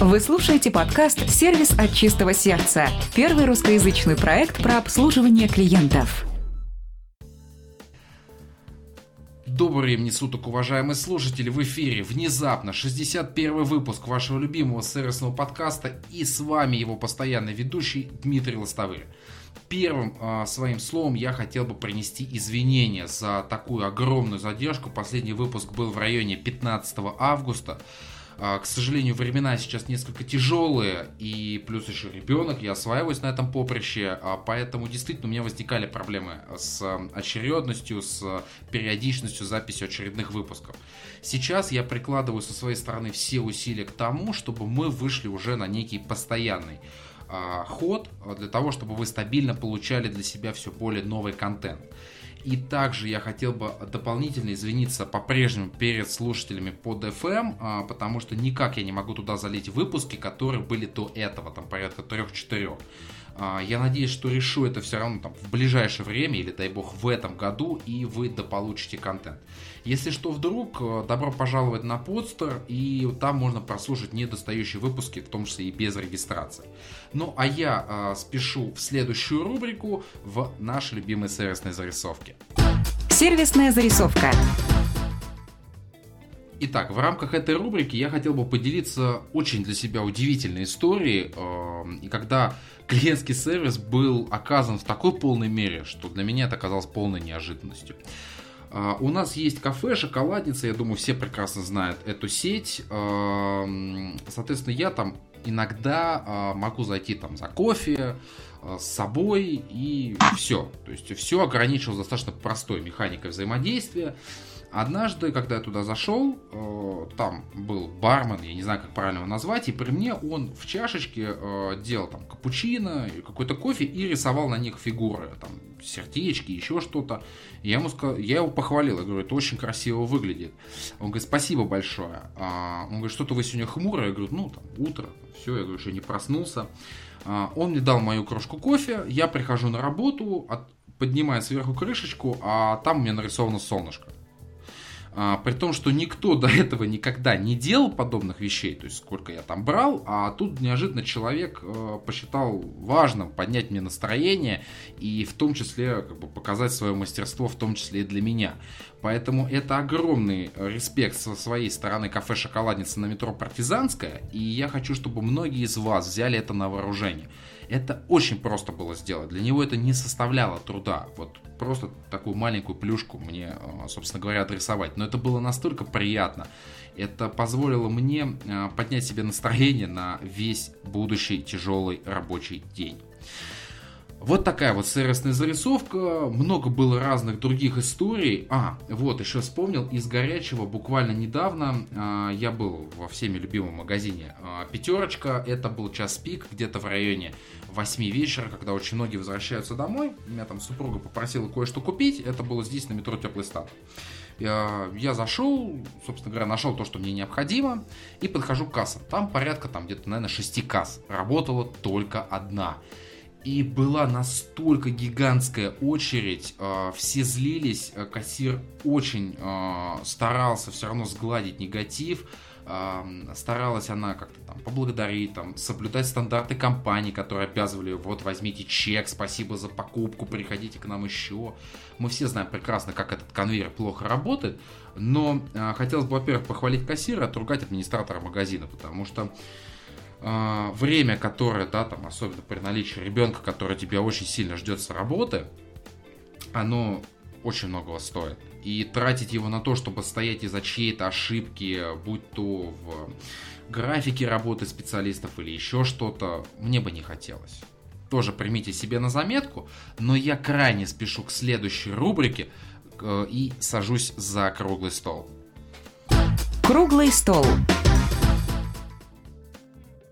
Вы слушаете подкаст «Сервис от чистого сердца» – первый русскоязычный проект про обслуживание клиентов. Добрый времени суток, уважаемые слушатели, в эфире внезапно 61 выпуск вашего любимого сервисного подкаста и с вами его постоянный ведущий Дмитрий Лостовырь. Первым э, своим словом я хотел бы принести извинения за такую огромную задержку. Последний выпуск был в районе 15 августа. Э, к сожалению, времена сейчас несколько тяжелые, и плюс еще ребенок, я осваиваюсь на этом поприще, а поэтому действительно у меня возникали проблемы с очередностью, с периодичностью записи очередных выпусков. Сейчас я прикладываю со своей стороны все усилия к тому, чтобы мы вышли уже на некий постоянный а, ход а, для того, чтобы вы стабильно получали для себя все более новый контент. И также я хотел бы дополнительно извиниться по-прежнему перед слушателями под FM, а, потому что никак я не могу туда залить выпуски, которые были до этого, там порядка 3-4. А, я надеюсь, что решу это все равно там, в ближайшее время или, дай бог, в этом году, и вы дополучите контент. Если что, вдруг, э, добро пожаловать на подстер, и там можно прослушать недостающие выпуски, в том числе и без регистрации. Ну, а я э, спешу в следующую рубрику в наши любимые сервисные зарисовки. Сервисная зарисовка. Итак, в рамках этой рубрики я хотел бы поделиться очень для себя удивительной историей. Э, и когда клиентский сервис был оказан в такой полной мере, что для меня это оказалось полной неожиданностью. Uh, у нас есть кафе, шоколадница, я думаю, все прекрасно знают эту сеть. Uh, соответственно, я там иногда uh, могу зайти там за кофе, с собой и все. То есть все ограничивалось достаточно простой механикой взаимодействия. Однажды, когда я туда зашел, э, там был бармен, я не знаю, как правильно его назвать, и при мне он в чашечке э, делал там капучино, какой-то кофе и рисовал на них фигуры, там сердечки, еще что-то. Я ему сказал, я его похвалил, я говорю, это очень красиво выглядит. Он говорит, спасибо большое. А, он говорит, что-то вы сегодня хмурое. Я говорю, ну, там, утро, все, я говорю, еще не проснулся. А, он мне дал мою кружку кофе, я прихожу на работу, от, поднимаю сверху крышечку, а там у меня нарисовано солнышко. А, при том, что никто до этого никогда не делал подобных вещей, то есть сколько я там брал, а тут неожиданно человек э, посчитал важным поднять мне настроение и в том числе как бы, показать свое мастерство, в том числе и для меня. Поэтому это огромный респект со своей стороны кафе «Шоколадница» на метро «Партизанская», и я хочу, чтобы многие из вас взяли это на вооружение. Это очень просто было сделать. Для него это не составляло труда. Вот просто такую маленькую плюшку мне, э, собственно говоря, адресовать. Но это было настолько приятно. Это позволило мне э, поднять себе настроение на весь будущий тяжелый рабочий день. Вот такая вот сервисная зарисовка. Много было разных других историй. А, вот, еще вспомнил, из горячего буквально недавно э, я был во всеми любимом магазине э, Пятерочка. Это был час пик, где-то в районе 8 вечера, когда очень многие возвращаются домой. Меня там супруга попросила кое-что купить. Это было здесь, на метро Теплый Стат. Я, я зашел, собственно говоря, нашел то, что мне необходимо, и подхожу к кассам. Там порядка, там где-то, наверное, 6 касс. Работала только одна. И была настолько гигантская очередь, э, все злились, э, кассир очень э, старался все равно сгладить негатив, старалась она как-то там поблагодарить, там, соблюдать стандарты компании, которые обязывали, вот, возьмите чек, спасибо за покупку, приходите к нам еще. Мы все знаем прекрасно, как этот конвейер плохо работает, но хотелось бы, во-первых, похвалить кассира, отругать администратора магазина, потому что э, время, которое, да, там, особенно при наличии ребенка, который тебя очень сильно ждет с работы, оно очень многого стоит. И тратить его на то, чтобы стоять из-за чьей-то ошибки, будь то в графике работы специалистов или еще что-то, мне бы не хотелось. Тоже примите себе на заметку, но я крайне спешу к следующей рубрике э, и сажусь за круглый стол. Круглый стол.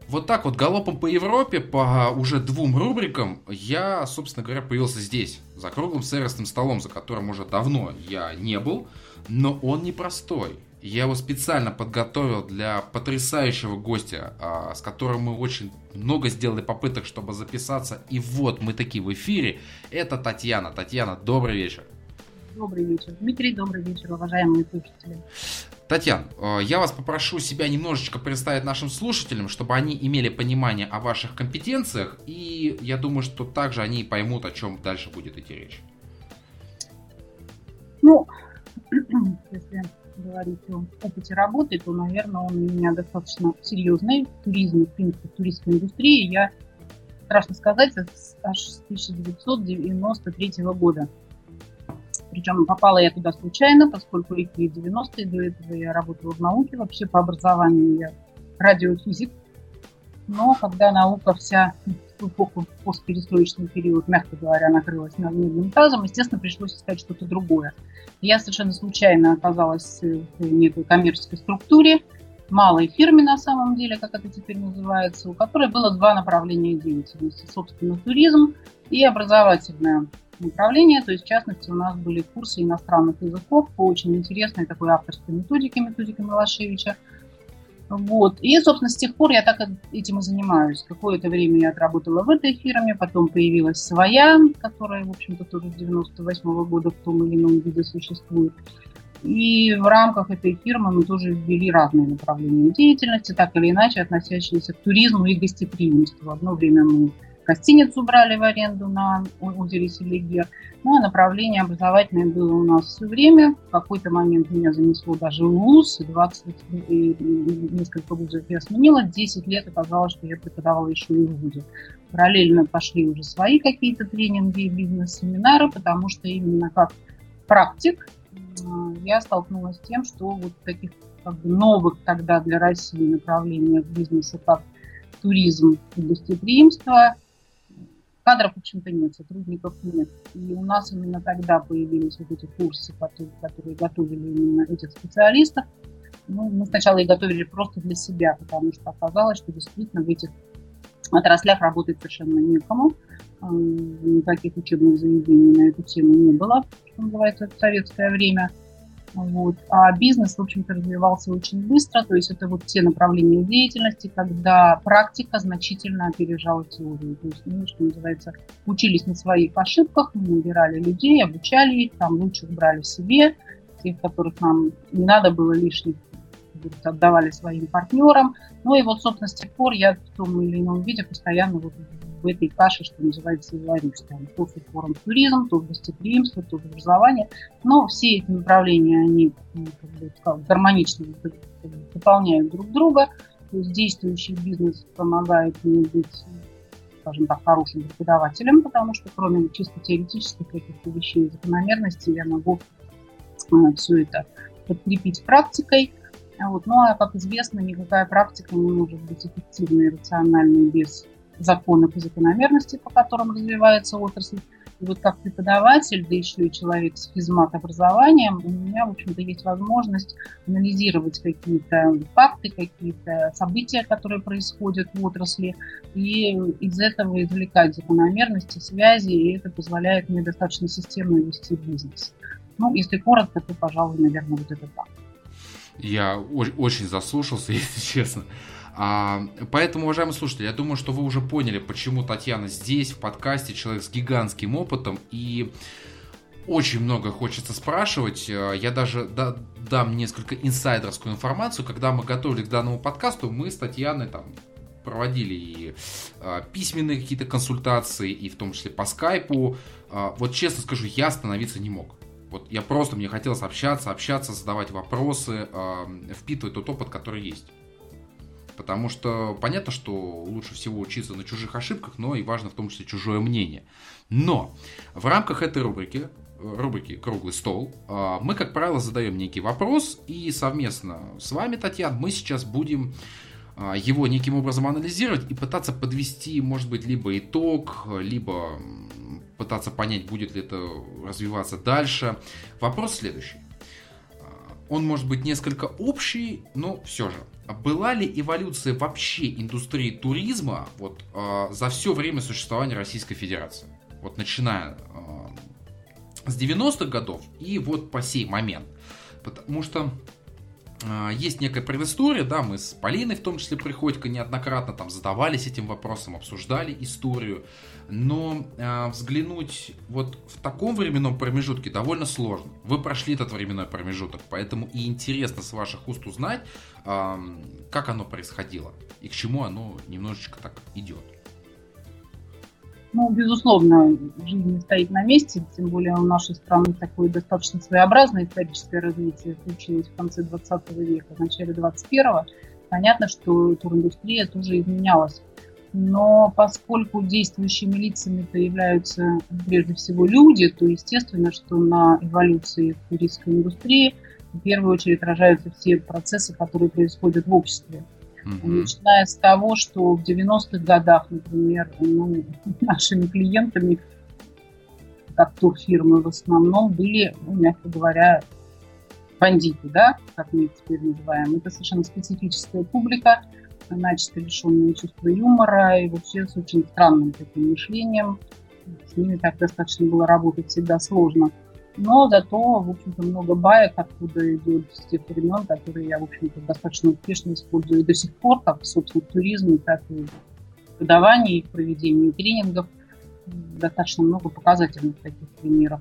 Вот так вот галопом по Европе, по уже двум рубрикам, я, собственно говоря, появился здесь, за круглым сервисным столом, за которым уже давно я не был, но он непростой. Я его специально подготовил для потрясающего гостя, а, с которым мы очень много сделали попыток, чтобы записаться. И вот мы такие в эфире. Это Татьяна. Татьяна, добрый вечер. Добрый вечер, Дмитрий. Добрый вечер, уважаемые слушатели. Татьяна, э, я вас попрошу себя немножечко представить нашим слушателям, чтобы они имели понимание о ваших компетенциях, и я думаю, что также они поймут, о чем дальше будет идти речь. Ну, если говорить о опыте работы, то, наверное, он у меня достаточно серьезный. В туризме, в принципе, в туристской индустрии я, страшно сказать, аж с 1993 года. Причем попала я туда случайно, поскольку ликвид 90-е, до этого я работала в науке, вообще по образованию я радиофизик. Но когда наука вся в эпоху постперестроечный период, мягко говоря, накрылась медным тазом, естественно, пришлось искать что-то другое. Я совершенно случайно оказалась в некой коммерческой структуре, малой фирме на самом деле, как это теперь называется, у которой было два направления деятельности. Собственно, туризм и образовательное направление. То есть, в частности, у нас были курсы иностранных языков по очень интересной такой авторской методике, методике Милошевича. Вот. И, собственно, с тех пор я так этим и занимаюсь. Какое-то время я отработала в этой фирме, потом появилась своя, которая, в общем-то, тоже с 98 -го года в том или ином виде существует. И в рамках этой фирмы мы тоже ввели разные направления деятельности, так или иначе относящиеся к туризму и гостеприимству. Одно время мы гостиницу брали в аренду на озере Селигер. Ну, а направление образовательное было у нас все время. В какой-то момент меня занесло даже в ВУЗ, 20, и несколько вузов я сменила. 10 лет оказалось, что я преподавала еще и в ВУЗе. Параллельно пошли уже свои какие-то тренинги и бизнес-семинары, потому что именно как практик я столкнулась с тем, что вот таких как бы новых тогда для России направлениях бизнеса, как туризм и гостеприимство, Кадров, в общем-то, нет, сотрудников нет. И у нас именно тогда появились вот эти курсы, которые, готовили именно этих специалистов. Ну, мы сначала их готовили просто для себя, потому что оказалось, что действительно в этих отраслях работать совершенно некому. Никаких учебных заведений на эту тему не было, что называется, в советское время – вот. А бизнес, в общем-то, развивался очень быстро, то есть это вот те направления деятельности, когда практика значительно опережала теорию. То есть мы, ну, что называется, учились на своих ошибках, мы набирали людей, обучали их, там лучших брали себе, тех, которых нам не надо было лишних отдавали своим партнерам. Ну и вот, собственно, с тех пор я в том или ином виде постоянно вот в этой каше, что называется. Там, то в туризм, то в гостеприимство, то в образование. Но все эти направления, они ну, как бы, как, гармонично дополняют друг друга. То есть действующий бизнес помогает мне быть скажем так, хорошим преподавателем, потому что кроме чисто теоретических каких-то вещей и закономерностей я могу э, все это подкрепить практикой. Вот. Ну а, как известно, никакая практика не может быть эффективной и рациональной без законов и закономерностей, по которым развивается отрасль. И вот как преподаватель, да еще и человек с физмат-образованием, у меня, в общем-то, есть возможность анализировать какие-то факты, какие-то события, которые происходят в отрасли, и из этого извлекать закономерности, связи, и это позволяет мне достаточно системно вести бизнес. Ну, если коротко, то, пожалуй, наверное, вот это так. Я очень заслушался, если честно. А, поэтому, уважаемые слушатели, я думаю, что вы уже поняли, почему Татьяна здесь, в подкасте, человек с гигантским опытом, и очень много хочется спрашивать. А, я даже да, дам несколько инсайдерскую информацию. Когда мы готовились к данному подкасту, мы с Татьяной там проводили и а, письменные какие-то консультации, и в том числе по скайпу. А, вот честно скажу, я остановиться не мог. Вот я просто, мне хотелось общаться, общаться, задавать вопросы, а, впитывать тот опыт, который есть. Потому что понятно, что лучше всего учиться на чужих ошибках, но и важно в том числе чужое мнение. Но в рамках этой рубрики, рубрики «Круглый стол», а, мы, как правило, задаем некий вопрос, и совместно с вами, Татьяна, мы сейчас будем а, его неким образом анализировать и пытаться подвести, может быть, либо итог, либо пытаться понять, будет ли это развиваться дальше. Вопрос следующий. Он может быть несколько общий, но все же. Была ли эволюция вообще индустрии туризма вот, э, за все время существования Российской Федерации? Вот начиная э, с 90-х годов и вот по сей момент. Потому что а, есть некая предыстория, да, мы с Полиной в том числе Приходько неоднократно там задавались этим вопросом, обсуждали историю, но э, взглянуть вот в таком временном промежутке довольно сложно. Вы прошли этот временной промежуток, поэтому и интересно с ваших уст узнать, э, как оно происходило и к чему оно немножечко так идет. Ну, безусловно, жизнь не стоит на месте, тем более у нашей страны такое достаточно своеобразное историческое развитие случилось в конце 20 века, в начале 21-го. Понятно, что туриндустрия тоже изменялась. Но поскольку действующими лицами-то являются прежде всего люди, то естественно, что на эволюции туристской индустрии в первую очередь отражаются все процессы, которые происходят в обществе. Начиная с того, что в 90-х годах, например, ну, нашими клиентами, как турфирмы в основном, были, ну, мягко говоря, бандиты, да, как мы их теперь называем. Это совершенно специфическая публика, начисто лишенные чувства юмора и вообще с очень странным таким мышлением. С ними так достаточно было работать всегда сложно но зато, в общем-то, много баек откуда идет с тех времен, которые я, в общем-то, достаточно успешно использую до сих пор, как, собственно, в туризме, так и в преподавании, в проведении тренингов. Достаточно много показательных таких примеров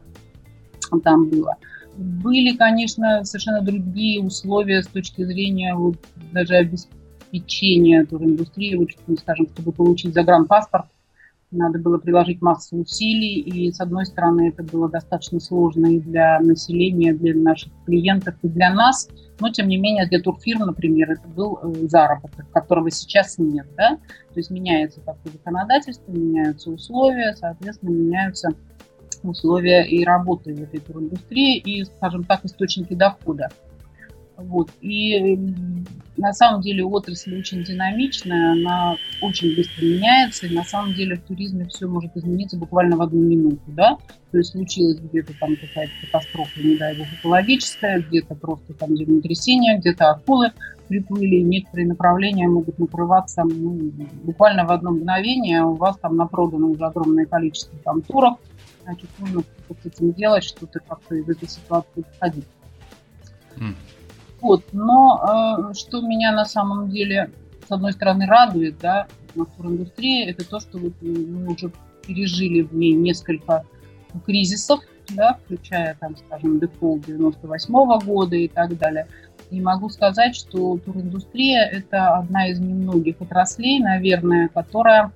там было. Были, конечно, совершенно другие условия с точки зрения вот, даже обеспечения туриндустрии, вот, скажем, чтобы получить загранпаспорт, надо было приложить массу усилий, и с одной стороны это было достаточно сложно и для населения, для наших клиентов, и для нас, но тем не менее для турфирм, например, это был э, заработок, которого сейчас нет, да, то есть меняется такое законодательство, меняются условия, соответственно, меняются условия и работы в этой туриндустрии и, скажем так, источники дохода. Вот. И на самом деле отрасль очень динамичная, она очень быстро меняется, и на самом деле в туризме все может измениться буквально в одну минуту, да, то есть случилась где-то там какая-то катастрофа, не дай бог, экологическая, где-то просто там землетрясение, где-то акулы приплыли, некоторые направления могут накрываться ну, буквально в одно мгновение, у вас там напродано уже огромное количество там туров, значит, нужно с этим делать, что-то как-то из этой ситуации выходить. Mm. Вот, но э, что меня на самом деле, с одной стороны, радует, да, на туриндустрии, это то, что вот мы уже пережили в ней несколько кризисов, да, включая, там, скажем, дефолт 98 -го года и так далее. И могу сказать, что туриндустрия – это одна из немногих отраслей, наверное, которая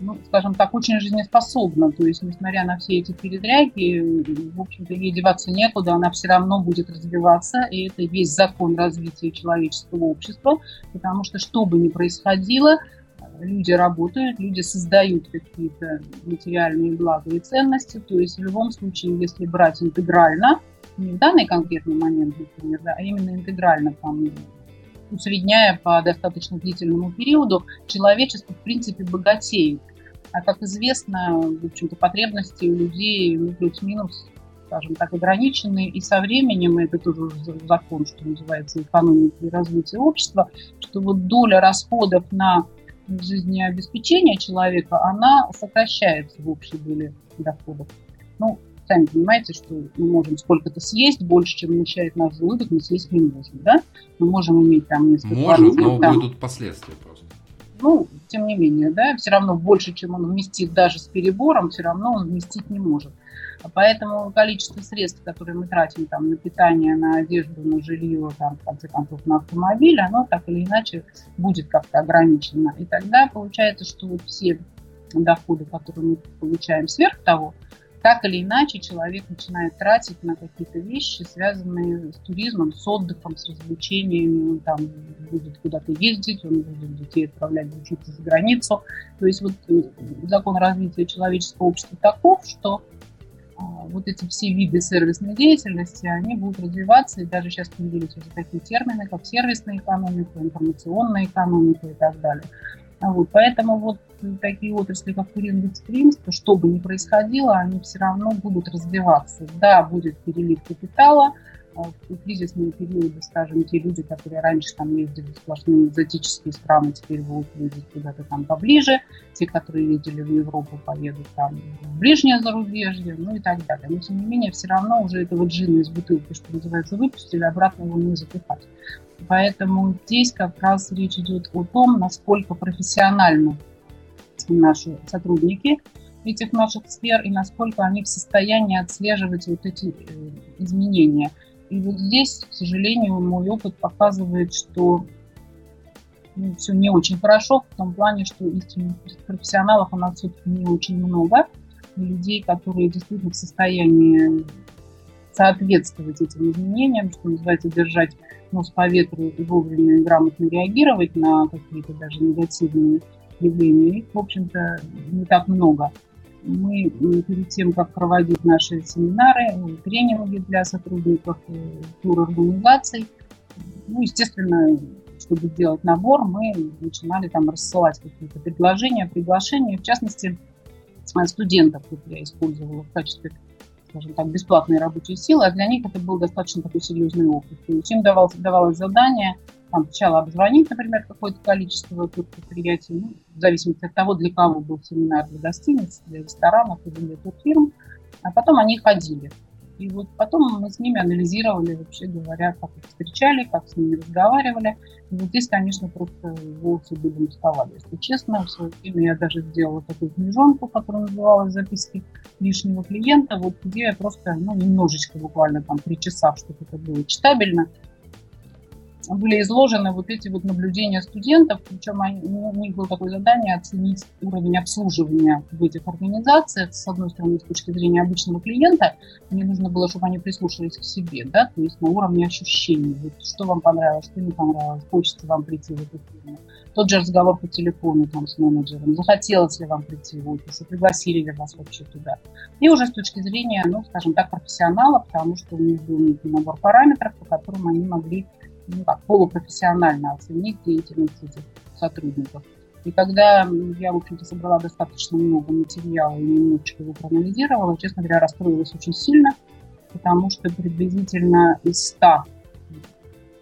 ну, скажем так, очень жизнеспособна. То есть, несмотря на все эти передряги, в общем-то, ей деваться некуда, она все равно будет развиваться, и это весь закон развития человеческого общества, потому что что бы ни происходило, люди работают, люди создают какие-то материальные блага и ценности, то есть в любом случае, если брать интегрально, не в данный конкретный момент, например, да, а именно интегрально, там, усредняя по достаточно длительному периоду, человечество, в принципе, богатеет. А как известно, в общем-то, потребности у людей ну, плюс-минус, скажем так, ограничены. И со временем, это тоже закон, что называется, экономики и развития общества, что вот доля расходов на жизнеобеспечение человека, она сокращается в общей доле доходов. Ну, сами понимаете, что мы можем сколько-то съесть, больше, чем вмещает наш желудок, мы съесть не можем, да? Мы можем иметь там несколько... Можем, но там, будут последствия просто. Ну, тем не менее, да, все равно больше, чем он вместит даже с перебором, все равно он вместить не может. Поэтому количество средств, которые мы тратим там, на питание, на одежду, на жилье, там, в конце концов, на автомобиль, оно так или иначе будет как-то ограничено. И тогда получается, что вот все доходы, которые мы получаем сверх того, так или иначе человек начинает тратить на какие-то вещи, связанные с туризмом, с отдыхом, с развлечениями. Он там будет куда-то ездить, он будет детей отправлять учиться за границу. То есть вот э, закон развития человеческого общества таков, что а, вот эти все виды сервисной деятельности, они будут развиваться, и даже сейчас появились уже такие термины, как сервисная экономика, информационная экономика и так далее. Вот, поэтому вот такие отрасли, как туризм, гостеприимство, что бы ни происходило, они все равно будут развиваться. Да, будет перелив капитала, в кризисные периоды, скажем, те люди, которые раньше там ездили в сплошные экзотические страны, теперь будут ездить куда-то там поближе. Те, которые ездили в Европу, поедут там в ближнее зарубежье, ну и так далее. Но, тем не менее, все равно уже этого джина из бутылки, что называется, выпустили, обратно его не запихать. Поэтому здесь как раз речь идет о том, насколько профессионально наши сотрудники этих наших сфер и насколько они в состоянии отслеживать вот эти э, изменения. И вот здесь, к сожалению, мой опыт показывает, что ну, все не очень хорошо, в том плане, что истинных профессионалов у нас все-таки не очень много, и людей, которые действительно в состоянии соответствовать этим изменениям, что называется, держать нос по ветру и вовремя и грамотно реагировать на какие-то даже негативные явления, их, в общем-то, не так много мы перед тем, как проводить наши семинары, тренинги для сотрудников турорганизаций, ну, естественно, чтобы сделать набор, мы начинали там рассылать какие-то предложения, приглашения. В частности, студентов вот я использовала в качестве, скажем так, бесплатной рабочей силы, а для них это был достаточно такой серьезный опыт. То есть им давалось, давалось задание – там, сначала обзвонить, например, какое-то количество предприятий, ну, в зависимости от того, для кого был семинар, для гостиниц, для ресторанов или для турфирм, а потом они ходили. И вот потом мы с ними анализировали, вообще говоря, как их встречали, как с ними разговаривали. И вот здесь, конечно, просто волосы были уставали. Если честно, в свое время я даже сделала такую книжонку, которая называлась «Записки лишнего клиента», вот где я просто, ну, немножечко буквально там причесав, чтобы это было читабельно, были изложены вот эти вот наблюдения студентов, причем они, у них было такое задание оценить уровень обслуживания в этих организациях, с одной стороны, с точки зрения обычного клиента, мне нужно было, чтобы они прислушались к себе, да, то есть на уровне ощущений, вот, что вам понравилось, что не понравилось, хочется вам прийти в эту фирму. Тот же разговор по телефону там, с менеджером, захотелось ли вам прийти в офис, пригласили ли вас вообще туда. И уже с точки зрения, ну, скажем так, профессионала, потому что у них был некий набор параметров, по которым они могли ну, как, полупрофессионально оценить деятельность этих сотрудников. И когда я, в общем-то, собрала достаточно много материала и немножечко его проанализировала, честно говоря, расстроилась очень сильно, потому что приблизительно из 100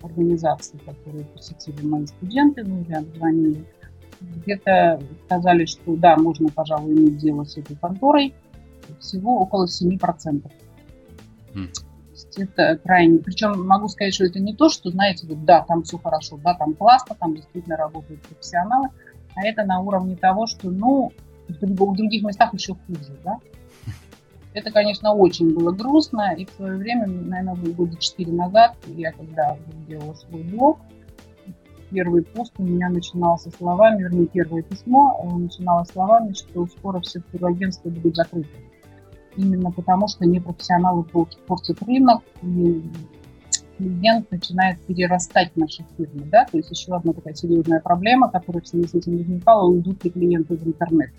организаций, которые посетили мои студенты, ну, я обзвонили, где-то сказали, что да, можно, пожалуй, иметь дело с этой конторой, всего около 7% есть это крайне... Причем могу сказать, что это не то, что, знаете, вот, да, там все хорошо, да, там классно, там действительно работают профессионалы, а это на уровне того, что, ну, в других местах еще хуже, да. Это, конечно, очень было грустно, и в свое время, наверное, года четыре назад, я когда делала свой блог, первый пост у меня начинался словами, вернее, первое письмо э, начиналось словами, что скоро все турагентства будут закрыты именно потому, что непрофессионалы портят рынок, и клиент начинает перерастать наши фирмы. Да? То есть еще одна такая серьезная проблема, которая в связи с этим возникала, уйдут ли клиенты в интернет.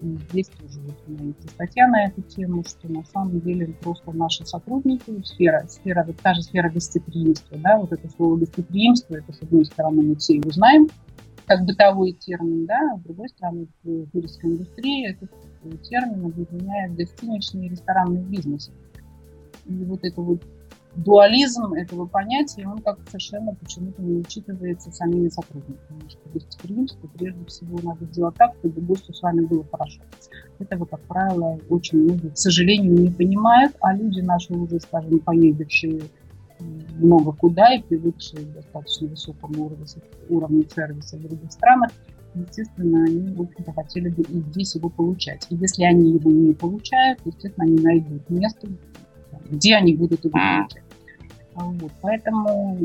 И здесь тоже вот у меня есть статья на эту тему, что на самом деле просто наши сотрудники, сфера, сфера вот та же сфера гостеприимства, да, вот это слово гостеприимство, это с одной стороны мы все его знаем, как бытовой термин, да, а с другой стороны в туристской индустрии этот термин объединяет гостиничный и ресторанный бизнес. И вот это вот дуализм этого понятия, он как совершенно почему-то не учитывается самими сотрудниками. Что гостеприимство прежде всего надо сделать так, чтобы гостю с вами было хорошо. Этого, как правило, очень многие, к сожалению, не понимают, а люди наши уже, скажем, поездившие много куда и привыкшие к достаточно высокому уровню, уровню сервиса в других странах, естественно, они, в общем-то, хотели бы и здесь его получать. И если они его не получают, естественно, они найдут место, где они будут его получать. Вот. Поэтому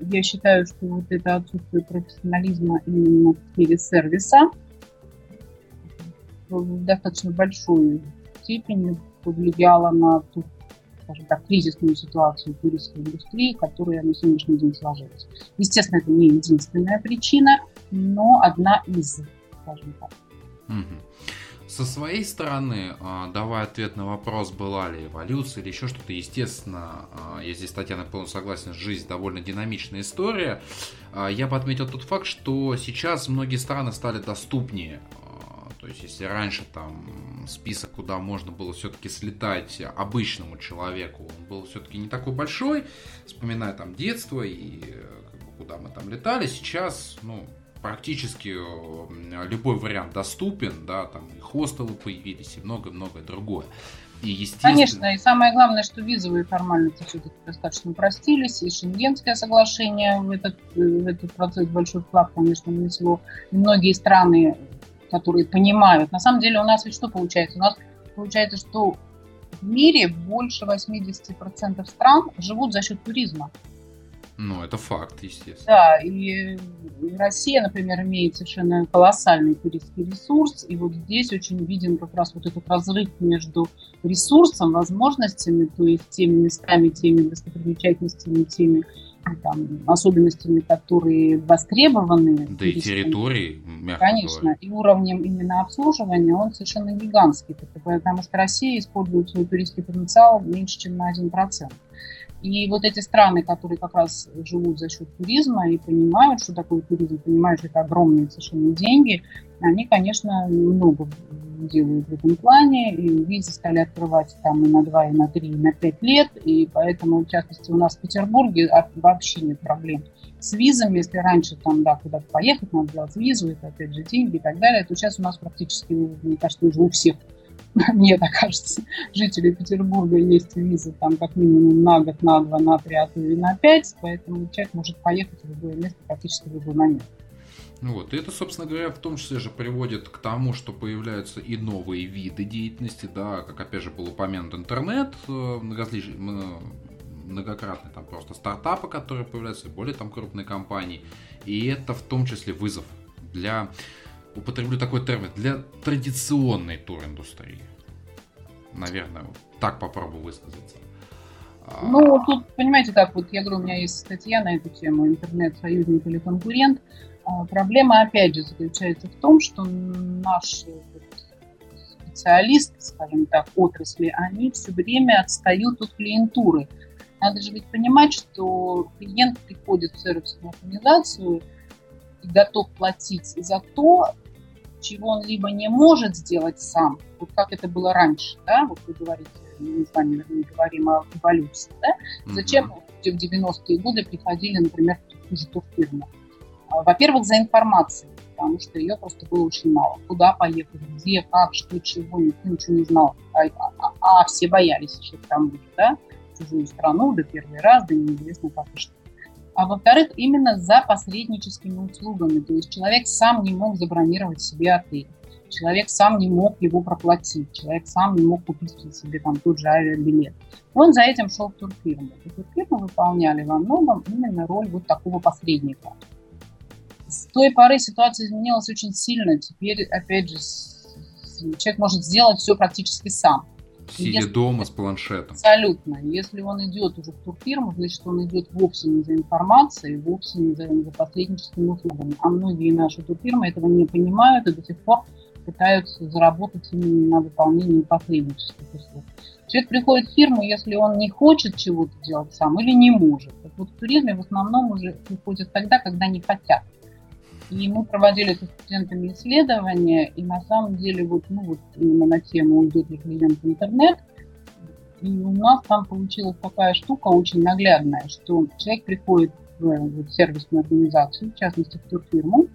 я считаю, что вот это отсутствие профессионализма именно в сфере сервиса в достаточно большой степени повлияло на ту скажем так, кризисную ситуацию туристской индустрии, которая на сегодняшний день сложилась. Естественно, это не единственная причина, но одна из, скажем так. Со своей стороны, а, давая ответ на вопрос, была ли эволюция или еще что-то, естественно, а, я здесь, Татьяна, полностью согласен, жизнь довольно динамичная история. А, я бы отметил тот факт, что сейчас многие страны стали доступнее То есть, если раньше там список, куда можно было все-таки слетать обычному человеку, он был все-таки не такой большой, вспоминая там детство и как бы, куда мы там летали, сейчас, ну, практически любой вариант доступен, да, там и хостелы появились, и многое-многое другое. И естественно... Конечно, и самое главное, что визовые формальности все-таки достаточно упростились, и Шенгенское соглашение в этот, в этот процесс большой вклад, конечно, внесло. И многие страны, которые понимают. На самом деле у нас ведь что получается? У нас получается, что в мире больше 80% стран живут за счет туризма. Ну, это факт, естественно. Да, и Россия, например, имеет совершенно колоссальный туристский ресурс, и вот здесь очень виден как раз вот этот разрыв между ресурсом, возможностями, то есть теми местами, теми достопримечательностями, теми там, особенностями, которые востребованы. Да и территории, мягко Конечно, говоря. и уровнем именно обслуживания он совершенно гигантский, потому что Россия использует свой туристский потенциал меньше, чем на 1%. И вот эти страны, которые как раз живут за счет туризма и понимают, что такое туризм, понимают, что это огромные совершенно деньги, они, конечно, много делают в этом плане, и визы стали открывать там и на 2, и на 3, и на 5 лет, и поэтому, в частности, у нас в Петербурге вообще нет проблем с визами, если раньше там, да, куда-то поехать, надо делать визу, это опять же деньги и так далее, то сейчас у нас практически, мне кажется, уже у всех мне так кажется, жителей Петербурга есть виза там как минимум на год, на два, на три, а то и на пять, поэтому человек может поехать в любое место практически в любой момент. Ну вот, и это, собственно говоря, в том числе же приводит к тому, что появляются и новые виды деятельности, да, как опять же был упомянут интернет, э, многоразличные, многократные там просто стартапы, которые появляются, более там крупные компании, и это в том числе вызов для употреблю такой термин, для традиционной туриндустрии. Наверное, так попробую высказаться. А, ну, тут, понимаете, так вот, я говорю, у меня есть статья на эту тему, интернет-союзник или конкурент. А, проблема, опять же, заключается в том, что наши специалисты, скажем так, отрасли, они все время отстают от клиентуры. Надо же ведь понимать, что клиент приходит в сервисную организацию и готов платить за то, чего он либо не может сделать сам, вот как это было раньше, да, вот вы говорите, мы с вами не говорим о эволюции, да, зачем в 90-е годы приходили, например, в ту же ту фирму? А, во-первых, за информацией, потому что ее просто было очень мало. Куда поехать, где, как, что, чего, никто ничего не знал. А, а, а все боялись еще к тому же, да, в чужую страну, да первый раз, да неизвестно как и что а во-вторых, именно за посредническими услугами. То есть человек сам не мог забронировать себе отель, человек сам не мог его проплатить, человек сам не мог купить себе там тот же авиабилет. Он за этим шел в турфирму. И турфирмы выполняли во многом именно роль вот такого посредника. С той поры ситуация изменилась очень сильно. Теперь, опять же, человек может сделать все практически сам. Сидя если, дома с планшетом. Абсолютно. Если он идет уже в турфирму, значит, он идет вовсе не за информацией, вовсе не за, за посредническими услугами. А многие наши турфирмы этого не понимают и до сих пор пытаются заработать именно на выполнении посреднических услуг. Человек приходит в фирму, если он не хочет чего-то делать сам или не может. Вот в туризме в основном уже приходят тогда, когда не хотят. И мы проводили со студентами исследования, и на самом деле вот, ну, вот именно на тему «Уйдет ли клиент в интернет», и у нас там получилась такая штука очень наглядная, что человек приходит в, сервисную организацию, в частности в турфирму,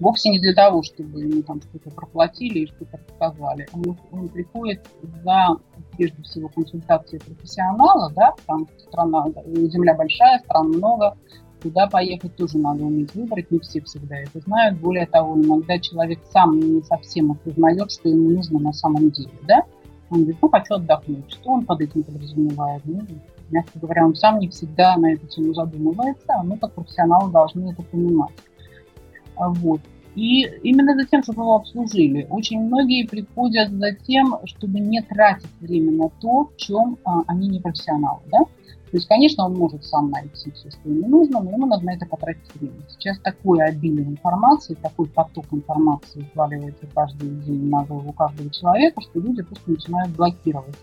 вовсе не для того, чтобы ему там что-то проплатили и что-то рассказали. Он, он приходит за, прежде всего, консультацией профессионала, да, там страна, земля большая, стран много, Туда поехать тоже надо уметь выбрать, не все всегда это знают. Более того, иногда человек сам не совсем осознает, что ему нужно на самом деле, да? Он говорит, ну, хочу отдохнуть. Что он под этим подразумевает? Ну, мягко говоря, он сам не всегда на эту тему задумывается, а мы, как профессионалы, должны это понимать. А вот. И именно за тем, чтобы его обслужили. Очень многие приходят за тем, чтобы не тратить время на то, в чем а, они не профессионалы. Да? То есть, конечно, он может сам найти все, что ему нужно, но ему надо на это потратить время. Сейчас такое обилие информации, такой поток информации сваливается каждый день на голову каждого человека, что люди просто начинают блокировать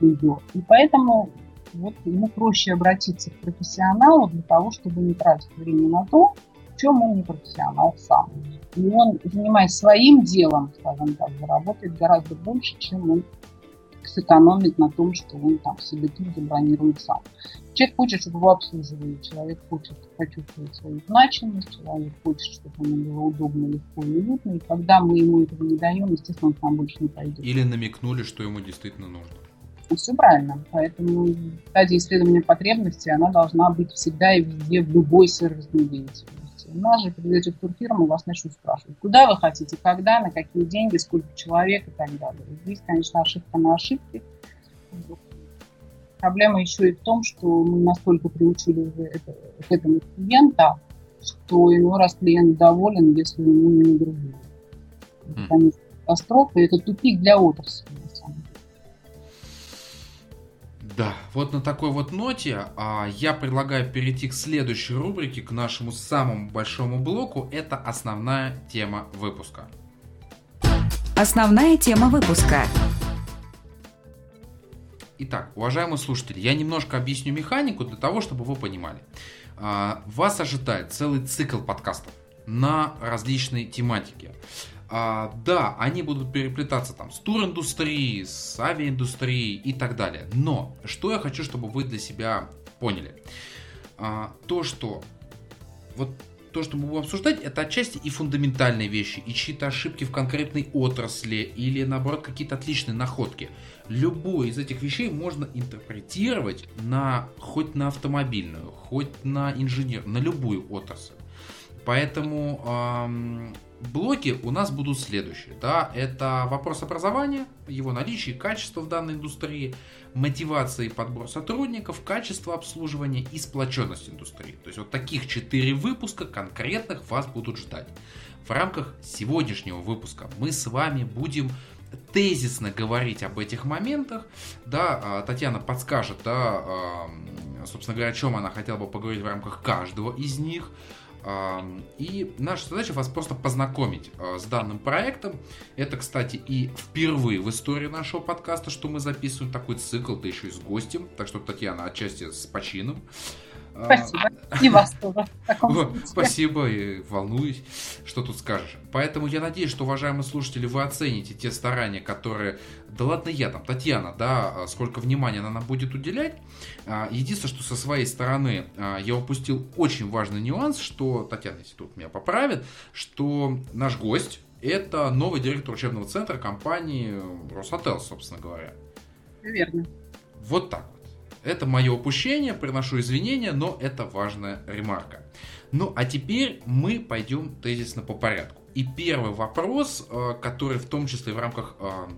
ее. И поэтому вот ему проще обратиться к профессионалу для того, чтобы не тратить время на то, чем он не профессионал сам. И он, занимаясь своим делом, скажем так, заработает гораздо больше, чем он сэкономит на том, что он там себе тут забронирует сам. Человек хочет, чтобы его обслуживали, человек хочет почувствовать свою значимость, человек хочет, чтобы ему было удобно, легко и уютно, и когда мы ему этого не даем, естественно, он к нам больше не пойдет. Или намекнули, что ему действительно нужно. Все правильно. Поэтому стадия исследования потребностей, она должна быть всегда и везде, в любой сервисной деятельности. У нас же, придете в турфирму, вас начнут спрашивать, куда вы хотите, когда, на какие деньги, сколько человек и так далее. Здесь, конечно, ошибка на ошибке. Проблема еще и в том, что мы настолько приучили уже это, к этому клиента, что иной раз клиент доволен, если ему не нагрузили. Это, конечно, катастрофа, и это тупик для отрасли. Да, вот на такой вот ноте а, я предлагаю перейти к следующей рубрике, к нашему самому большому блоку. Это основная тема выпуска. Основная тема выпуска. Итак, уважаемые слушатели, я немножко объясню механику для того, чтобы вы понимали. А, вас ожидает целый цикл подкастов на различные тематики. А, да, они будут переплетаться там с туриндустрией, с авиаиндустрией и так далее. Но что я хочу, чтобы вы для себя поняли. А, то, что вот то, что мы будем обсуждать, это отчасти и фундаментальные вещи, и чьи-то ошибки в конкретной отрасли, или наоборот какие-то отличные находки. Любую из этих вещей можно интерпретировать на хоть на автомобильную, хоть на инженер, на любую отрасль. Поэтому эм, блоки у нас будут следующие. Да? Это вопрос образования, его наличие, качество в данной индустрии, мотивация и подбор сотрудников, качество обслуживания и сплоченность индустрии. То есть вот таких четыре выпуска конкретных вас будут ждать. В рамках сегодняшнего выпуска мы с вами будем тезисно говорить об этих моментах. Да, а, Татьяна подскажет, да, собственно говоря, о чем она хотела бы поговорить в рамках каждого из них. И наша задача вас просто познакомить а, с данным проектом. Это, кстати, и впервые в истории нашего подкаста, что мы записываем такой цикл, да еще и с гостем. Так что, Татьяна, отчасти с почином. Спасибо. И вас тоже. Спасибо, и волнуюсь, что тут скажешь. Поэтому я надеюсь, что, уважаемые слушатели, вы оцените те старания, которые... Да ладно я там, Татьяна, да, сколько внимания она нам будет уделять. А, единственное, что со своей стороны а, я упустил очень важный нюанс, что, Татьяна, если тут меня поправит, что наш гость это новый директор учебного центра компании Росотел, собственно говоря. Верно. Вот так это мое упущение, приношу извинения, но это важная ремарка. Ну, а теперь мы пойдем тезисно по порядку. И первый вопрос, э, который в том числе в рамках э,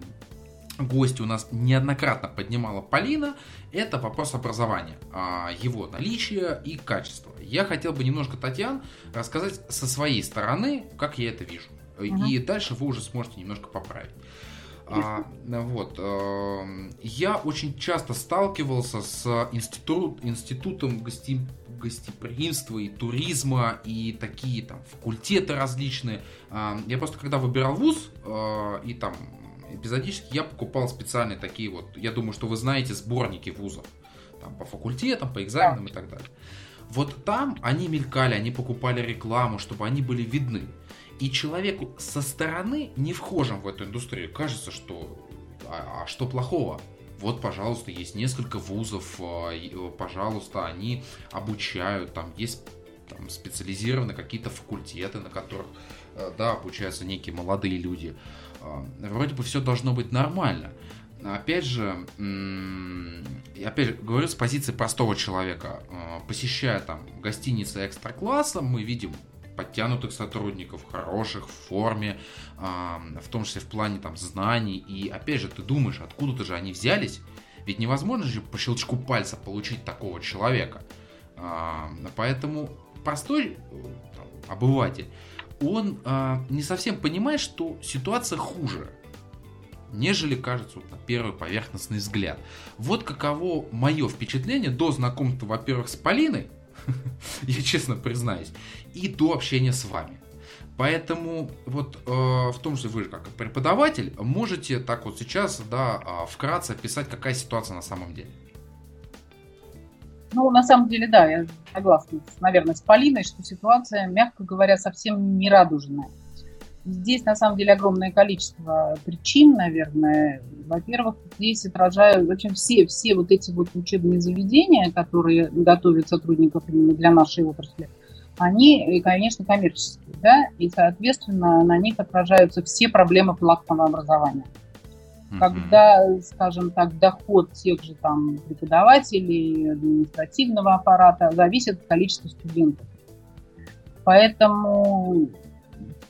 гости у нас неоднократно поднимала Полина, это вопрос образования, а, его наличия и качества. Я хотел бы немножко, Татьян, рассказать со своей стороны, как я это вижу. Угу. И дальше вы уже сможете немножко поправить. А, вот, э, я очень часто сталкивался с институт, институтом гости, гостеприимства и туризма и такие там факультеты различные. Э, я просто когда выбирал вуз э, и там эпизодически я покупал специальные такие вот, я думаю, что вы знаете сборники вузов там по факультетам, по экзаменам и так далее. Вот там они мелькали, они покупали рекламу, чтобы они были видны. И человеку со стороны, не вхожим в эту индустрию, кажется, что а, а что плохого? Вот, пожалуйста, есть несколько вузов, а, пожалуйста, они обучают, там есть там, специализированные какие-то факультеты, на которых, э, да, обучаются некие молодые люди. А, вроде бы все должно быть нормально. Опять же, опять говорю с позиции простого человека. Посещая там гостиницы экстра-класса, мы видим подтянутых сотрудников, хороших, в форме, в том числе в плане там знаний. И опять же, ты думаешь, откуда-то же они взялись? Ведь невозможно же по щелчку пальца получить такого человека. Поэтому простой там, обыватель, он а, не совсем понимает, что ситуация хуже, нежели кажется вот, на первый поверхностный взгляд. Вот каково мое впечатление до знакомства, во-первых, с Полиной, я честно признаюсь, и до общения с вами. Поэтому вот э, в том, что вы как преподаватель можете так вот сейчас, да, э, вкратце описать, какая ситуация на самом деле. Ну, на самом деле, да, я согласна, наверное, с Полиной, что ситуация, мягко говоря, совсем не радужная. Здесь, на самом деле, огромное количество причин, наверное. Во-первых, здесь отражают очень все, все вот эти вот учебные заведения, которые готовят сотрудников именно для нашей отрасли, они, конечно, коммерческие, да, и, соответственно, на них отражаются все проблемы платного образования. Когда, скажем так, доход тех же там преподавателей, административного аппарата зависит от количества студентов. Поэтому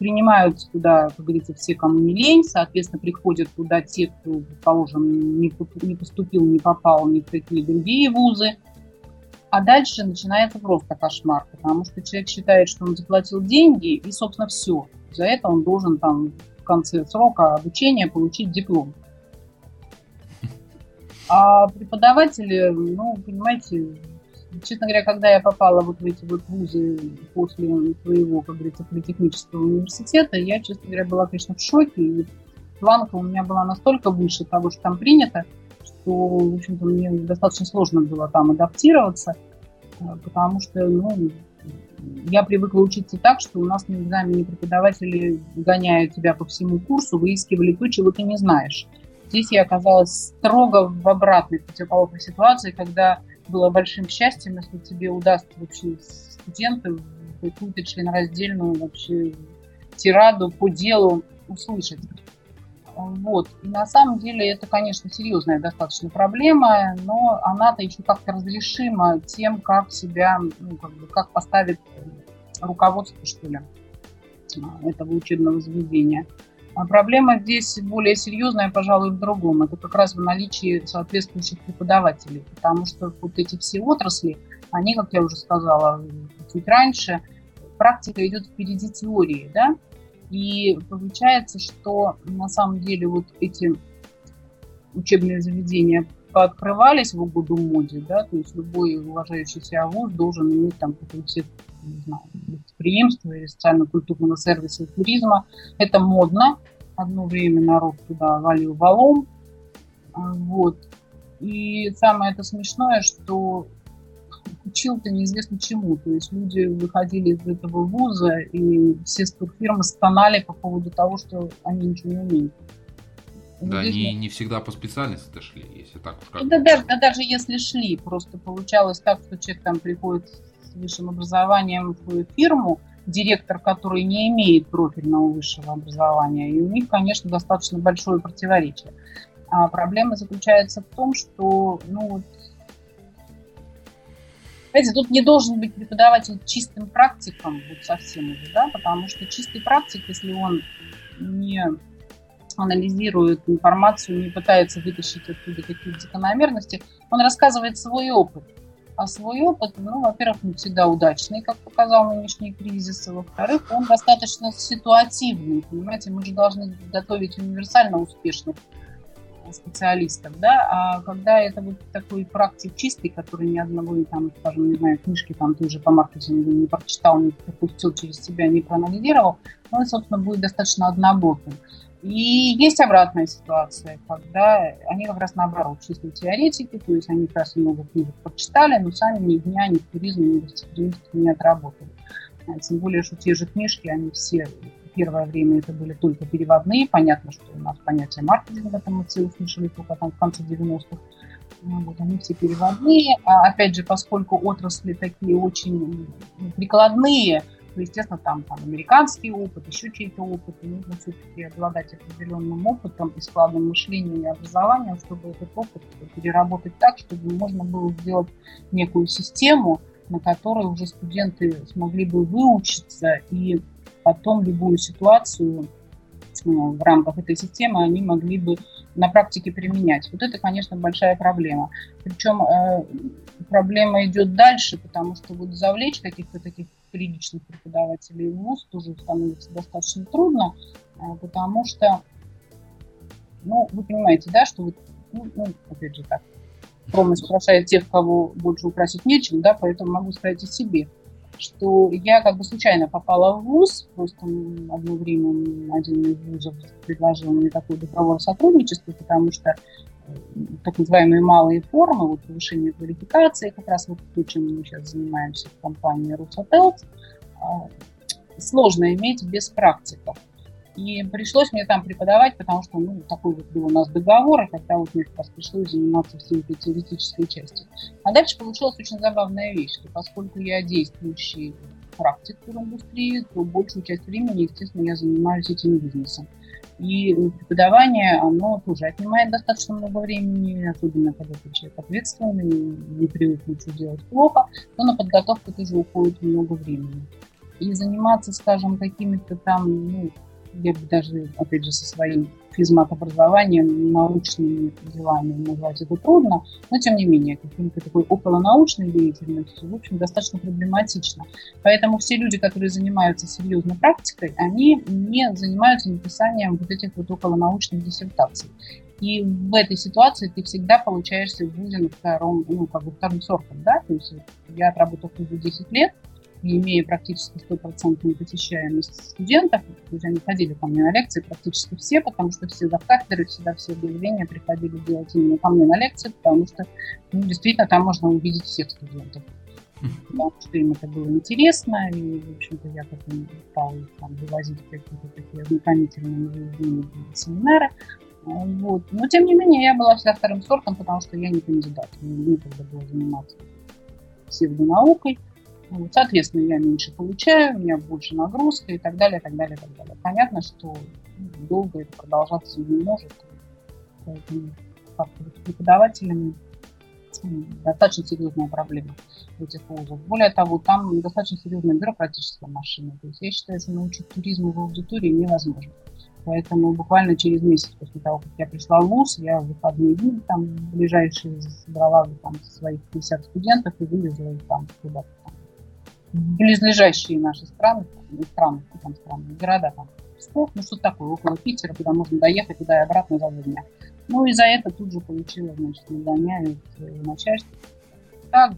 принимаются туда, как говорится, все, кому не лень, соответственно, приходят туда те, кто, предположим, не поступил, не попал ни в какие другие вузы, а дальше начинается просто кошмар, потому что человек считает, что он заплатил деньги, и, собственно, все. За это он должен там в конце срока обучения получить диплом. А преподаватели, ну, понимаете, честно говоря, когда я попала вот в эти вот вузы после своего, как говорится, политехнического университета, я, честно говоря, была, конечно, в шоке. И планка у меня была настолько выше того, что там принято, что, в общем-то, мне достаточно сложно было там адаптироваться, потому что, ну, я привыкла учиться так, что у нас на экзамене преподаватели, гоняя тебя по всему курсу, выискивали то, чего ты не знаешь. Здесь я оказалась строго в обратной противоположной ситуации, когда было большим счастьем, если тебе удастся вообще студенты какую-то членораздельную вообще тираду по делу услышать. Вот. И на самом деле это, конечно, серьезная достаточно проблема, но она-то еще как-то разрешима тем, как себя, ну, как бы, как поставит руководство, что ли, этого учебного заведения. А проблема здесь более серьезная, пожалуй, в другом. Это как раз в наличии соответствующих преподавателей, потому что вот эти все отрасли, они, как я уже сказала чуть раньше, практика идет впереди теории, да, и получается, что на самом деле вот эти учебные заведения открывались в угоду моде, да, то есть любой уважающийся вуз должен иметь там факультет не знаю, гостеприимства или социально-культурного сервиса и туризма. Это модно. Одно время народ туда валил валом. А, вот. И самое это смешное, что учил-то неизвестно чему. То есть люди выходили из этого вуза, и все фирмы стонали по поводу того, что они ничего не умеют. Да, здесь... не, не всегда по специальности шли, если так уж как да, даже, да, даже если шли, просто получалось так, что человек там приходит с высшим образованием в фирму, директор, который не имеет профильного высшего образования, и у них, конечно, достаточно большое противоречие. А проблема заключается в том, что, ну Понимаете, тут не должен быть преподаватель чистым практиком, вот совсем уже, да, потому что чистый практик, если он не анализирует информацию, не пытается вытащить оттуда какие-то закономерности, он рассказывает свой опыт. А свой опыт, ну, во-первых, не всегда удачный, как показал нынешний кризис, а во-вторых, он достаточно ситуативный, понимаете, мы же должны готовить универсально успешных специалистов, да, а когда это вот такой практик чистый, который ни одного, там, скажем, не знаю, книжки там той же по маркетингу не прочитал, не пропустил через себя, не проанализировал, он, собственно, будет достаточно однобоким. И есть обратная ситуация, когда они как раз наоборот, чистые теоретики, то есть они как раз много книг прочитали, но сами ни дня ни в ни в не отработали. А тем более, что те же книжки, они все первое время это были только переводные. Понятно, что у нас понятие маркетинга там мы все услышали только там в конце 90-х. Ну вот, они все переводные. А опять же, поскольку отрасли такие очень прикладные, то, естественно, там, там американский опыт, еще чей-то опыт, и нужно все-таки обладать определенным опытом и складом мышления и образования, чтобы этот опыт переработать так, чтобы можно было сделать некую систему, на которой уже студенты смогли бы выучиться и потом любую ситуацию ну, в рамках этой системы они могли бы на практике применять. Вот это, конечно, большая проблема. Причем э, проблема идет дальше, потому что вот завлечь каких-то таких приличных преподавателей в ВУЗ тоже становится достаточно трудно, э, потому что, ну, вы понимаете, да, что вот, ну, ну опять же так, Промыс спрашивает тех, кого больше украсить нечем, да, поэтому могу сказать о себе – что я как бы случайно попала в ВУЗ, просто одно время один из вузов предложил мне такой договор о сотрудничестве, потому что так называемые малые формы, вот повышение квалификации, как раз вот то, чем мы сейчас занимаемся в компании Русотелс, сложно иметь без практиков. И пришлось мне там преподавать, потому что ну, такой вот был у нас договор, и когда вот мне как раз пришлось заниматься всей этой теоретической частью. А дальше получилась очень забавная вещь, что поскольку я действующий практик в индустрии, то большую часть времени, естественно, я занимаюсь этим бизнесом. И преподавание, оно тоже отнимает достаточно много времени, особенно когда ты человек ответственный, не привык ничего делать плохо, то на подготовку тоже уходит много времени. И заниматься, скажем, какими-то там, ну, я бы даже, опять же, со своим физмат-образованием, научными делами назвать это трудно, но тем не менее, каким-то такой околонаучной деятельностью, в общем, достаточно проблематично. Поэтому все люди, которые занимаются серьезной практикой, они не занимаются написанием вот этих вот околонаучных диссертаций. И в этой ситуации ты всегда получаешься в ВУЗе на втором, ну, как бы вторым сортом, да, то есть я отработал в ВУЗе 10 лет, имея практически стопроцентную посещаемость студентов, то есть они ходили ко мне на лекции практически все, потому что все за кафедры, всегда все объявления приходили делать именно ко мне на лекции, потому что ну, действительно там можно увидеть всех студентов. Потому что им это было интересно, и, в общем-то, я потом стала там, вывозить какие-то такие ознакомительные семинары. Вот. Но, тем не менее, я была всегда вторым сортом, потому что я не кандидат. Мне некогда было заниматься псевдонаукой. Соответственно, я меньше получаю, у меня больше нагрузка и так далее, так далее, так далее. Понятно, что долго это продолжаться не может. Поэтому как-то с преподавателями достаточно серьезная проблема в этих вузах. Более того, там достаточно серьезная бюрократическая машина. То есть я считаю, что научить туризму в аудитории невозможно. Поэтому буквально через месяц после того, как я пришла в ВУЗ, я в выходные дни там ближайшие собрала там своих 50 студентов и вывезла их там куда-то близлежащие наши страны, страны, там страны, города, там, Псков, ну что такое, около Питера, куда можно доехать туда и обратно за два дня. Ну и за это тут же получила, значит, нагоняют начальство. Так,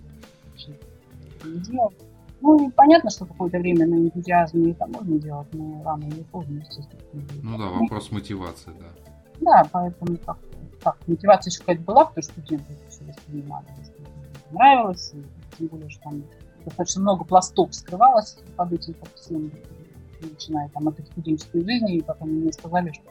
не делал. Ну, и понятно, что какое-то время на энтузиазме это можно делать, но рано или поздно, естественно. Ну да, вопрос мотивации, да. Да, поэтому как, как мотивация еще какая-то была, потому что студенты все воспринимали, нравилось, и тем более, что там достаточно много пластов скрывалось под этим всем, начиная там от студенческой жизни, и потом мне сказали, что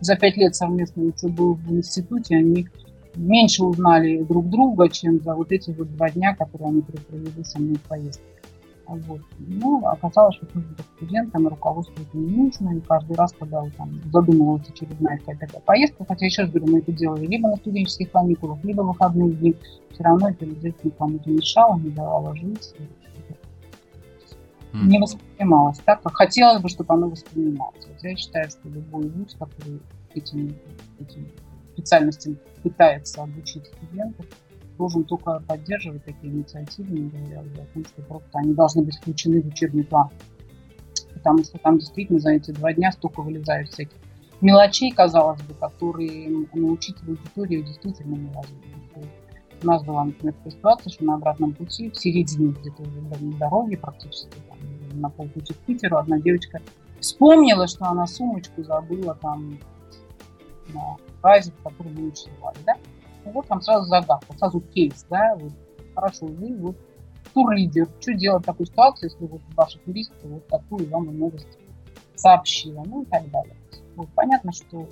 за пять лет совместной учебы в институте они меньше узнали друг друга, чем за вот эти вот два дня, которые они провели со мной в поездке. Вот. Ну, оказалось, что служба студентам и руководству это не нужно, и каждый раз, когда там задумывалась очередная какая-то поездка, хотя еще раз говорю, мы это делали либо на студенческих каникулах, либо в выходные дни, все равно это обязательно кому-то мешало, не давало жить. Mm. Не воспринималось так, как хотелось бы, чтобы оно воспринималось. Вот я считаю, что любой вуз, который этим, этим специальностям пытается обучить студентов, должен только поддерживать такие инициативы, не говоря уже о том, что просто они должны быть включены в учебный план. Потому что там действительно за эти два дня столько вылезают всяких мелочей, казалось бы, которые научить в аудитории действительно невозможно. У нас была, например, ситуация, что на обратном пути, в середине где-то дороги практически, там, на полпути к Питеру, одна девочка вспомнила, что она сумочку забыла там на базе, в которой мы учились, да? Вот там сразу загадка, сразу кейс, да, вот, хорошо, вы вот тур-лидер, что делать в такой ситуации, если вот ваша туристка вот такую вам новость сообщила, ну и так далее. Вот, понятно, что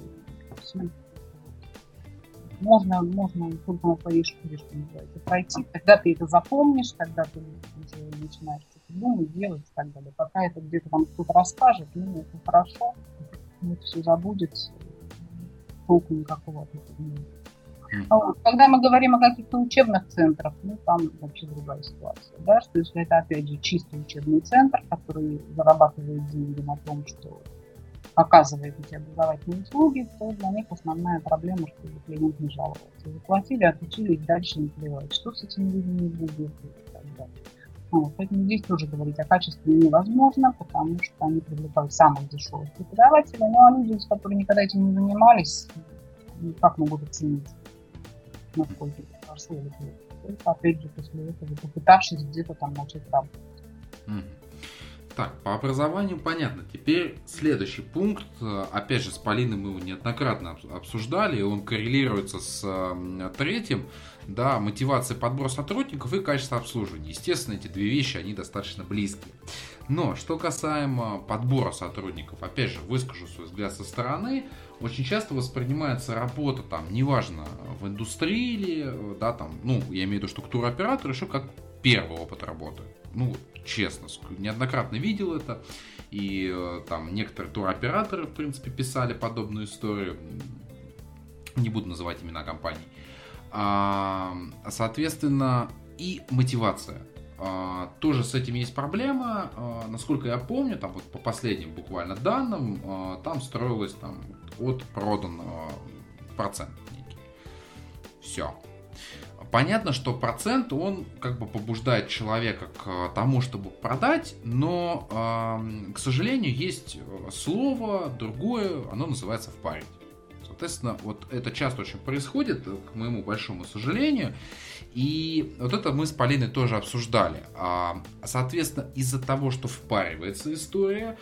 можно, можно только на твоей шкуре, что называется, пройти. Тогда ты это запомнишь, тогда ты уже начинаешь что-то думать, делать и так далее. Пока это где-то там кто-то расскажет, ну, это хорошо, это все забудется, толку никакого от этого Когда мы говорим о каких-то учебных центрах, ну, там вообще другая ситуация, да, что если это, опять же, чистый учебный центр, который зарабатывает деньги на том, что оказывает эти образовательные услуги, то для них основная проблема, что клиент не жаловался. Заплатили, отучились, дальше не плевать. Что с этими людьми будет и так далее. Вот. Поэтому здесь тоже говорить о качестве невозможно, потому что они привлекают самых дешевых преподавателей, ну а люди, с которыми никогда этим не занимались, как могут оценить или плохо. Только опять же после этого попытавшись где-то там начать работать. Так, по образованию понятно. Теперь следующий пункт. Опять же, с Полиной мы его неоднократно обсуждали, и он коррелируется с третьим. Да, мотивация подбора сотрудников и качество обслуживания. Естественно, эти две вещи, они достаточно близкие. Но, что касаемо подбора сотрудников, опять же, выскажу свой взгляд со стороны, очень часто воспринимается работа, там, неважно, в индустрии или, да, там, ну, я имею в виду, что туроператор еще как первый опыт работы. Ну, честно, неоднократно видел это. И э, там некоторые туроператоры, в принципе, писали подобную историю. Не буду называть имена компаний. А, соответственно, и мотивация. А, тоже с этим есть проблема. А, насколько я помню, там вот по последним буквально данным, там строилось там от проданного процент некий. Все. Понятно, что процент, он как бы побуждает человека к тому, чтобы продать, но, к сожалению, есть слово другое, оно называется впарить. Соответственно, вот это часто очень происходит, к моему большому сожалению. И вот это мы с Полиной тоже обсуждали. А, соответственно, из-за того, что впаривается история,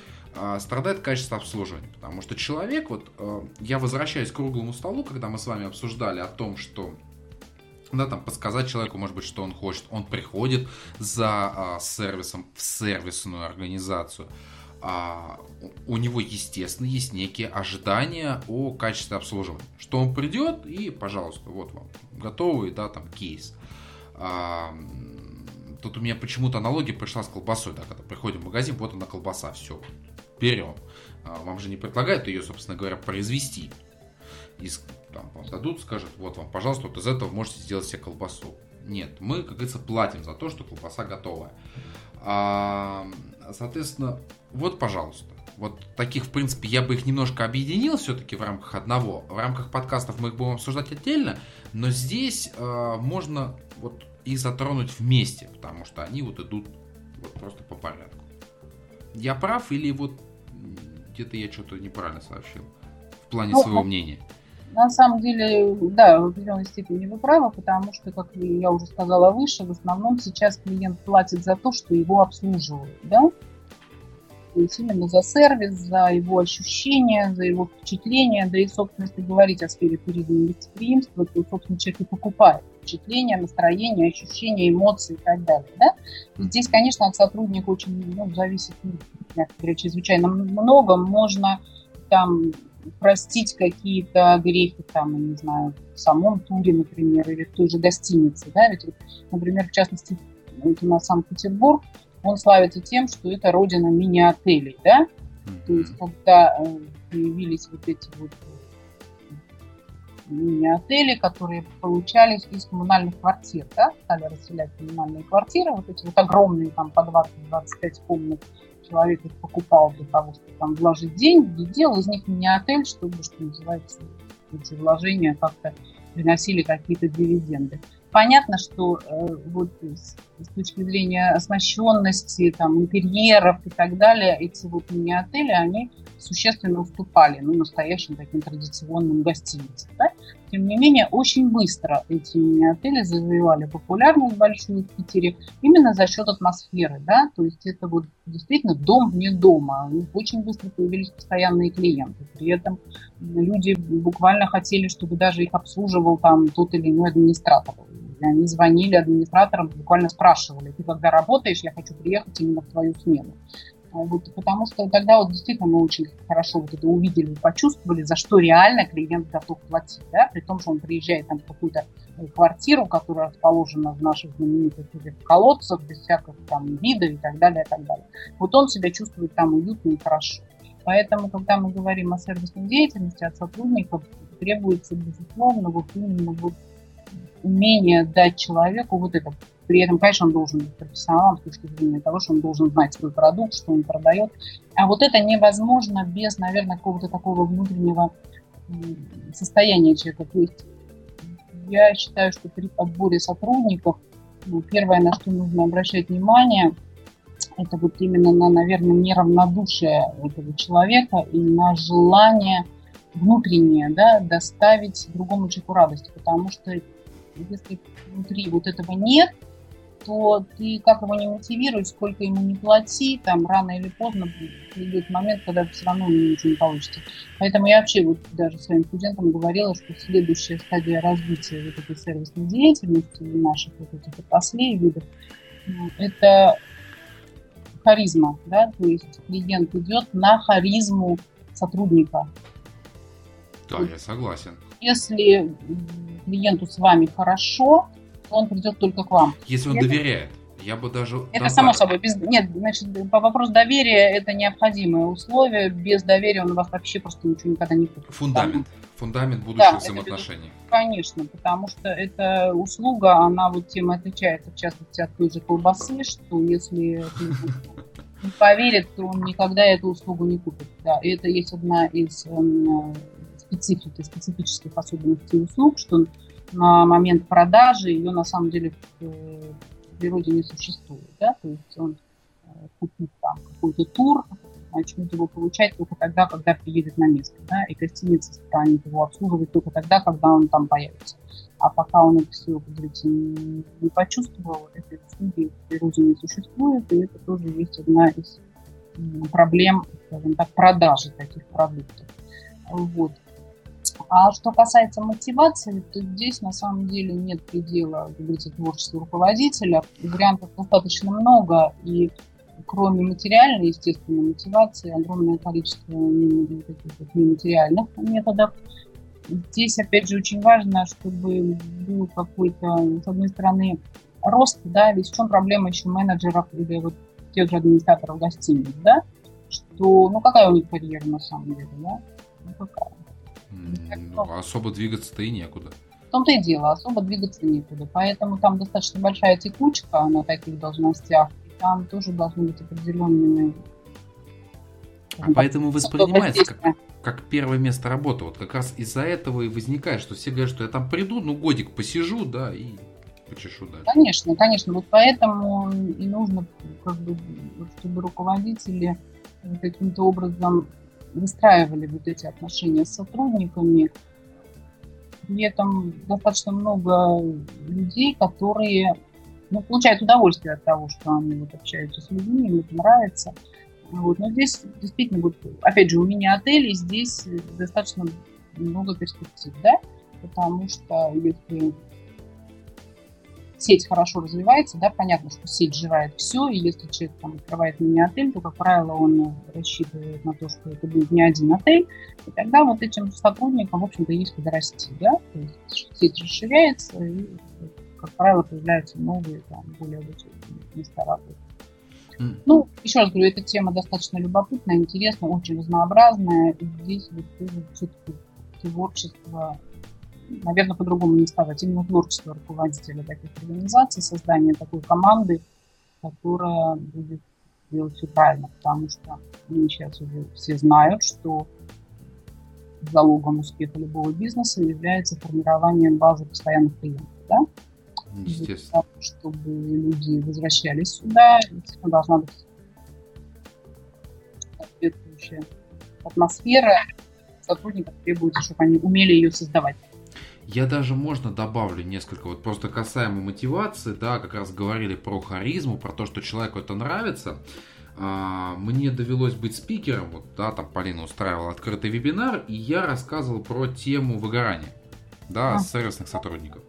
страдает качество обслуживания. Потому что человек, вот я возвращаюсь к круглому столу, когда мы с вами обсуждали о том, что да, там подсказать человеку, может быть, что он хочет. Он приходит за а, сервисом в сервисную организацию. А, у него, естественно, есть некие ожидания о качестве обслуживания. Что он придет и, пожалуйста, вот вам готовый, да, там, кейс. А, тут у меня почему-то аналогия пришла с колбасой, да, когда приходим в магазин, вот она колбаса, все, берем. А, вам же не предлагают ее, собственно говоря, произвести из там, вам дадут, скажут, вот вам, пожалуйста, вот из этого можете сделать себе колбасу. Нет, мы, как говорится, платим за то, что колбаса готовая. А, соответственно, вот, пожалуйста. Вот таких, в принципе, я бы их немножко объединил все-таки в рамках одного. В рамках подкастов мы их будем обсуждать отдельно, но здесь э, можно вот их затронуть вместе, потому что они вот идут вот просто по порядку. Я прав или вот где-то я что-то неправильно сообщил в плане ну, своего мнения? На самом деле, да, в определенной степени вы правы, потому что, как я уже сказала выше, в основном сейчас клиент платит за то, что его обслуживают, да? То есть именно за сервис, за его ощущения, за его впечатления, да и, собственно, если говорить о сфере и гостеприимства, то, собственно, человек и покупает впечатления, настроения, ощущения, эмоции и так далее. Да? Здесь, конечно, от сотрудника очень ну, зависит, ну, мягко говоря, чрезвычайно много. Можно там простить какие-то грехи, там, не знаю, в самом туре, например, или в той же гостинице, да, ведь, например, в частности, вот у нас Санкт-Петербург, он славится тем, что это родина мини-отелей, да, то есть, когда э, появились вот эти вот мини-отели, которые получались из коммунальных квартир, да, стали расселять коммунальные квартиры, вот эти вот огромные, там, по 20-25 комнат, человек их покупал для того, чтобы там вложить деньги, и делал из них мини-отель, чтобы, что называется, эти вложения как-то приносили какие-то дивиденды. Понятно, что э, вот с, с точки зрения оснащенности, там, интерьеров и так далее, эти вот мини-отели, они существенно уступали ну, настоящим таким традиционным гостиницам. Да? Тем не менее, очень быстро эти мини-отели завоевали популярность большую в Питере именно за счет атмосферы. Да? То есть это вот действительно дом вне дома. У них очень быстро появились постоянные клиенты. При этом люди буквально хотели, чтобы даже их обслуживал там тот или иной администратор. Они звонили администраторам, буквально спрашивали, ты когда работаешь, я хочу приехать именно в твою смену. Вот, потому что тогда вот действительно мы очень хорошо вот это увидели и почувствовали, за что реально клиент готов платить, да, при том, что он приезжает там в какую-то э, квартиру, которая расположена в наших знаменитых этих колодцах, без всякого там вида и так далее, и так далее. Вот он себя чувствует там уютно и хорошо. Поэтому, когда мы говорим о сервисной деятельности от сотрудников, требуется, безусловно, вот именно вот умение дать человеку вот это. При этом, конечно, он должен быть профессионалом с точки зрения того, что он должен знать свой продукт, что он продает. А вот это невозможно без, наверное, какого-то такого внутреннего состояния человека. То есть я считаю, что при подборе сотрудников ну, первое, на что нужно обращать внимание, это вот именно на, наверное, неравнодушие этого человека и на желание внутреннее да, доставить другому человеку радость. Потому что если внутри вот этого нет, то ты как его не мотивируй, сколько ему не плати, там рано или поздно придет момент, когда все равно ничего не получится. Поэтому я вообще вот даже своим студентам говорила, что следующая стадия развития вот этой сервисной деятельности наших вот этих отраслей, видов, это харизма, да, то есть клиент идет на харизму сотрудника. Да, вот. я согласен. Если клиенту с вами хорошо, он придет только к вам. Если он это, доверяет. Я бы даже... Это добавил. само собой. Без, нет, значит, по вопросу доверия это необходимое условие. Без доверия он у вас вообще просто ничего никогда не купит. Фундамент. Там. Фундамент будущих да, взаимоотношений. Это, конечно, потому что эта услуга, она вот тем отличается, в частности, от той же колбасы, что если не поверит, то он никогда эту услугу не купит. Да, и это есть одна из э, специфики, специфических особенностей услуг, что на момент продажи ее на самом деле в, в природе не существует. Да? То есть он э, купит там какой-то тур, начнет его получать только тогда, когда приедет на место. Да? И гостиница станет его обслуживать только тогда, когда он там появится. А пока он это все, не, не почувствовал, этой услуги в природе не существует, и это тоже есть одна из проблем, скажем так, продажи таких продуктов. Вот. А что касается мотивации, то здесь на самом деле нет предела, как говорится, творчеству руководителя. Вариантов достаточно много, и кроме материальной, естественно, мотивации, огромное количество вот нематериальных методов. Здесь, опять же, очень важно, чтобы был какой-то, с одной стороны, рост, да, ведь в чем проблема еще менеджеров или вот тех же администраторов гостиниц, да, что, ну, какая у них карьера на самом деле, да, ну, какая. Ну, особо двигаться-то и некуда. В том-то и дело, особо двигаться некуда. Поэтому там достаточно большая текучка на таких должностях. И там тоже должны быть определенные а поэтому воспринимается как, как первое место работы. Вот как раз из-за этого и возникает, что все говорят, что я там приду, ну годик посижу, да, и почешу дальше. Конечно, конечно. Вот поэтому и нужно, как бы, чтобы руководители каким-то образом выстраивали вот эти отношения с сотрудниками. При этом достаточно много людей, которые ну, получают удовольствие от того, что они вот общаются с людьми, им это нравится. Вот. Но здесь действительно, вот, опять же, у меня отель, и здесь достаточно много перспектив, да, потому что если сеть хорошо развивается, да, понятно, что сеть живает все, и если человек там открывает мини-отель, то, как правило, он рассчитывает на то, что это будет не один отель, и тогда вот этим сотрудникам, в общем-то, есть куда расти, да, то есть сеть расширяется, и, как правило, появляются новые, там, более высокие места работы. Ну, еще раз говорю, эта тема достаточно любопытная, интересная, очень разнообразная. И здесь вот тоже все-таки творчество наверное, по-другому не сказать, именно творчество руководителя таких организаций, создание такой команды, которая будет делать все правильно, потому что мы сейчас уже все знают, что залогом успеха любого бизнеса является формирование базы постоянных клиентов. Да? Естественно. Для чтобы люди возвращались сюда, должна быть соответствующая атмосфера, сотрудников требуется, чтобы они умели ее создавать. Я даже можно добавлю несколько, вот просто касаемо мотивации, да, как раз говорили про харизму, про то, что человеку это нравится. А, мне довелось быть спикером, вот, да, там Полина устраивала открытый вебинар, и я рассказывал про тему выгорания, да, а. сервисных сотрудников.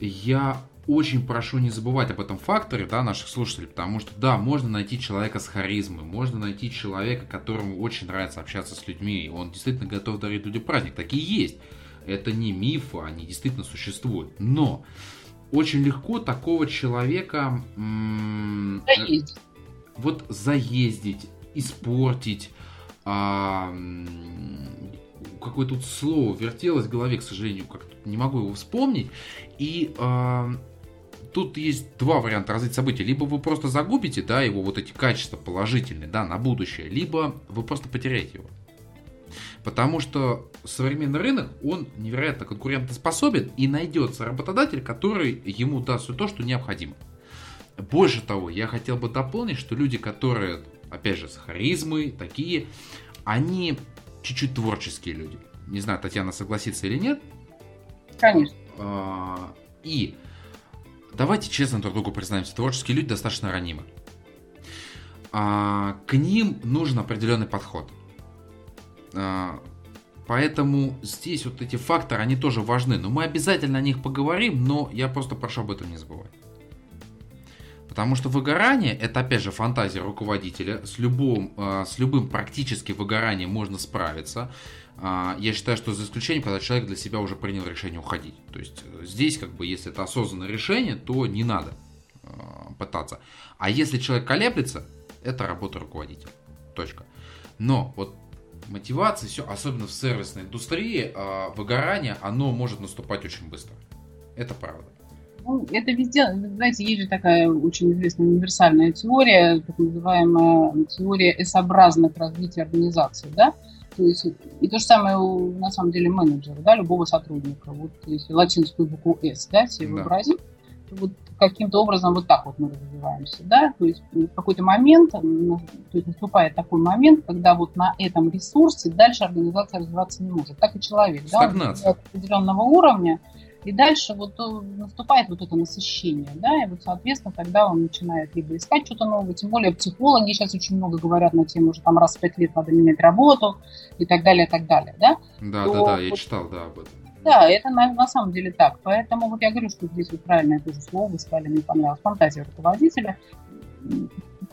Я очень прошу не забывать об этом факторе, да, наших слушателей, потому что, да, можно найти человека с харизмой, можно найти человека, которому очень нравится общаться с людьми, и он действительно готов дарить людям праздник, такие есть. Это не мифы, они действительно существуют. Но очень легко такого человека заездить. вот заездить, испортить. А, какое тут слово вертелось в голове, к сожалению, как не могу его вспомнить. И а, тут есть два варианта развития событий. Либо вы просто загубите, да, его вот эти качества положительные, да, на будущее, либо вы просто потеряете его. Потому что современный рынок, он невероятно конкурентоспособен и найдется работодатель, который ему даст все то, что необходимо. Больше того, я хотел бы дополнить, что люди, которые, опять же, с харизмой, такие, они чуть-чуть творческие люди. Не знаю, Татьяна согласится или нет. Конечно. А, и давайте честно друг другу признаемся, творческие люди достаточно ранимы. А, к ним нужен определенный подход. А, поэтому здесь вот эти факторы, они тоже важны. Но мы обязательно о них поговорим, но я просто прошу об этом не забывать. Потому что выгорание это опять же фантазия руководителя. С любым, а, с любым практически выгоранием можно справиться. А, я считаю, что за исключением, когда человек для себя уже принял решение уходить. То есть э, здесь, как бы, если это осознанное решение, то не надо пытаться. А если человек колеблется, это работа руководителя. Точка. Но вот мотивация, все, особенно в сервисной индустрии, а, выгорание, оно может наступать очень быстро. Это правда. Ну, это везде, знаете, есть же такая очень известная универсальная теория, так называемая теория S-образных развития организации, да? То есть, и то же самое у, на самом деле, менеджера, да, любого сотрудника. Вот если латинскую букву S, да, себе да. вообразим, вот каким-то образом вот так вот мы развиваемся, да, то есть в какой-то момент, то есть наступает такой момент, когда вот на этом ресурсе дальше организация развиваться не может, так и человек, Стагнация. да, определенного уровня, и дальше вот наступает вот это насыщение, да, и вот, соответственно, тогда он начинает либо искать что-то новое, тем более психологи сейчас очень много говорят на тему, что там раз в пять лет надо менять работу и так далее, и так далее, да. Да, то, да, да, я вот, читал, да, об этом. Да, это на, на самом деле так. Поэтому вот я говорю, что здесь вот правильное тоже слово вы сказали, мне понравилось, фантазия руководителя.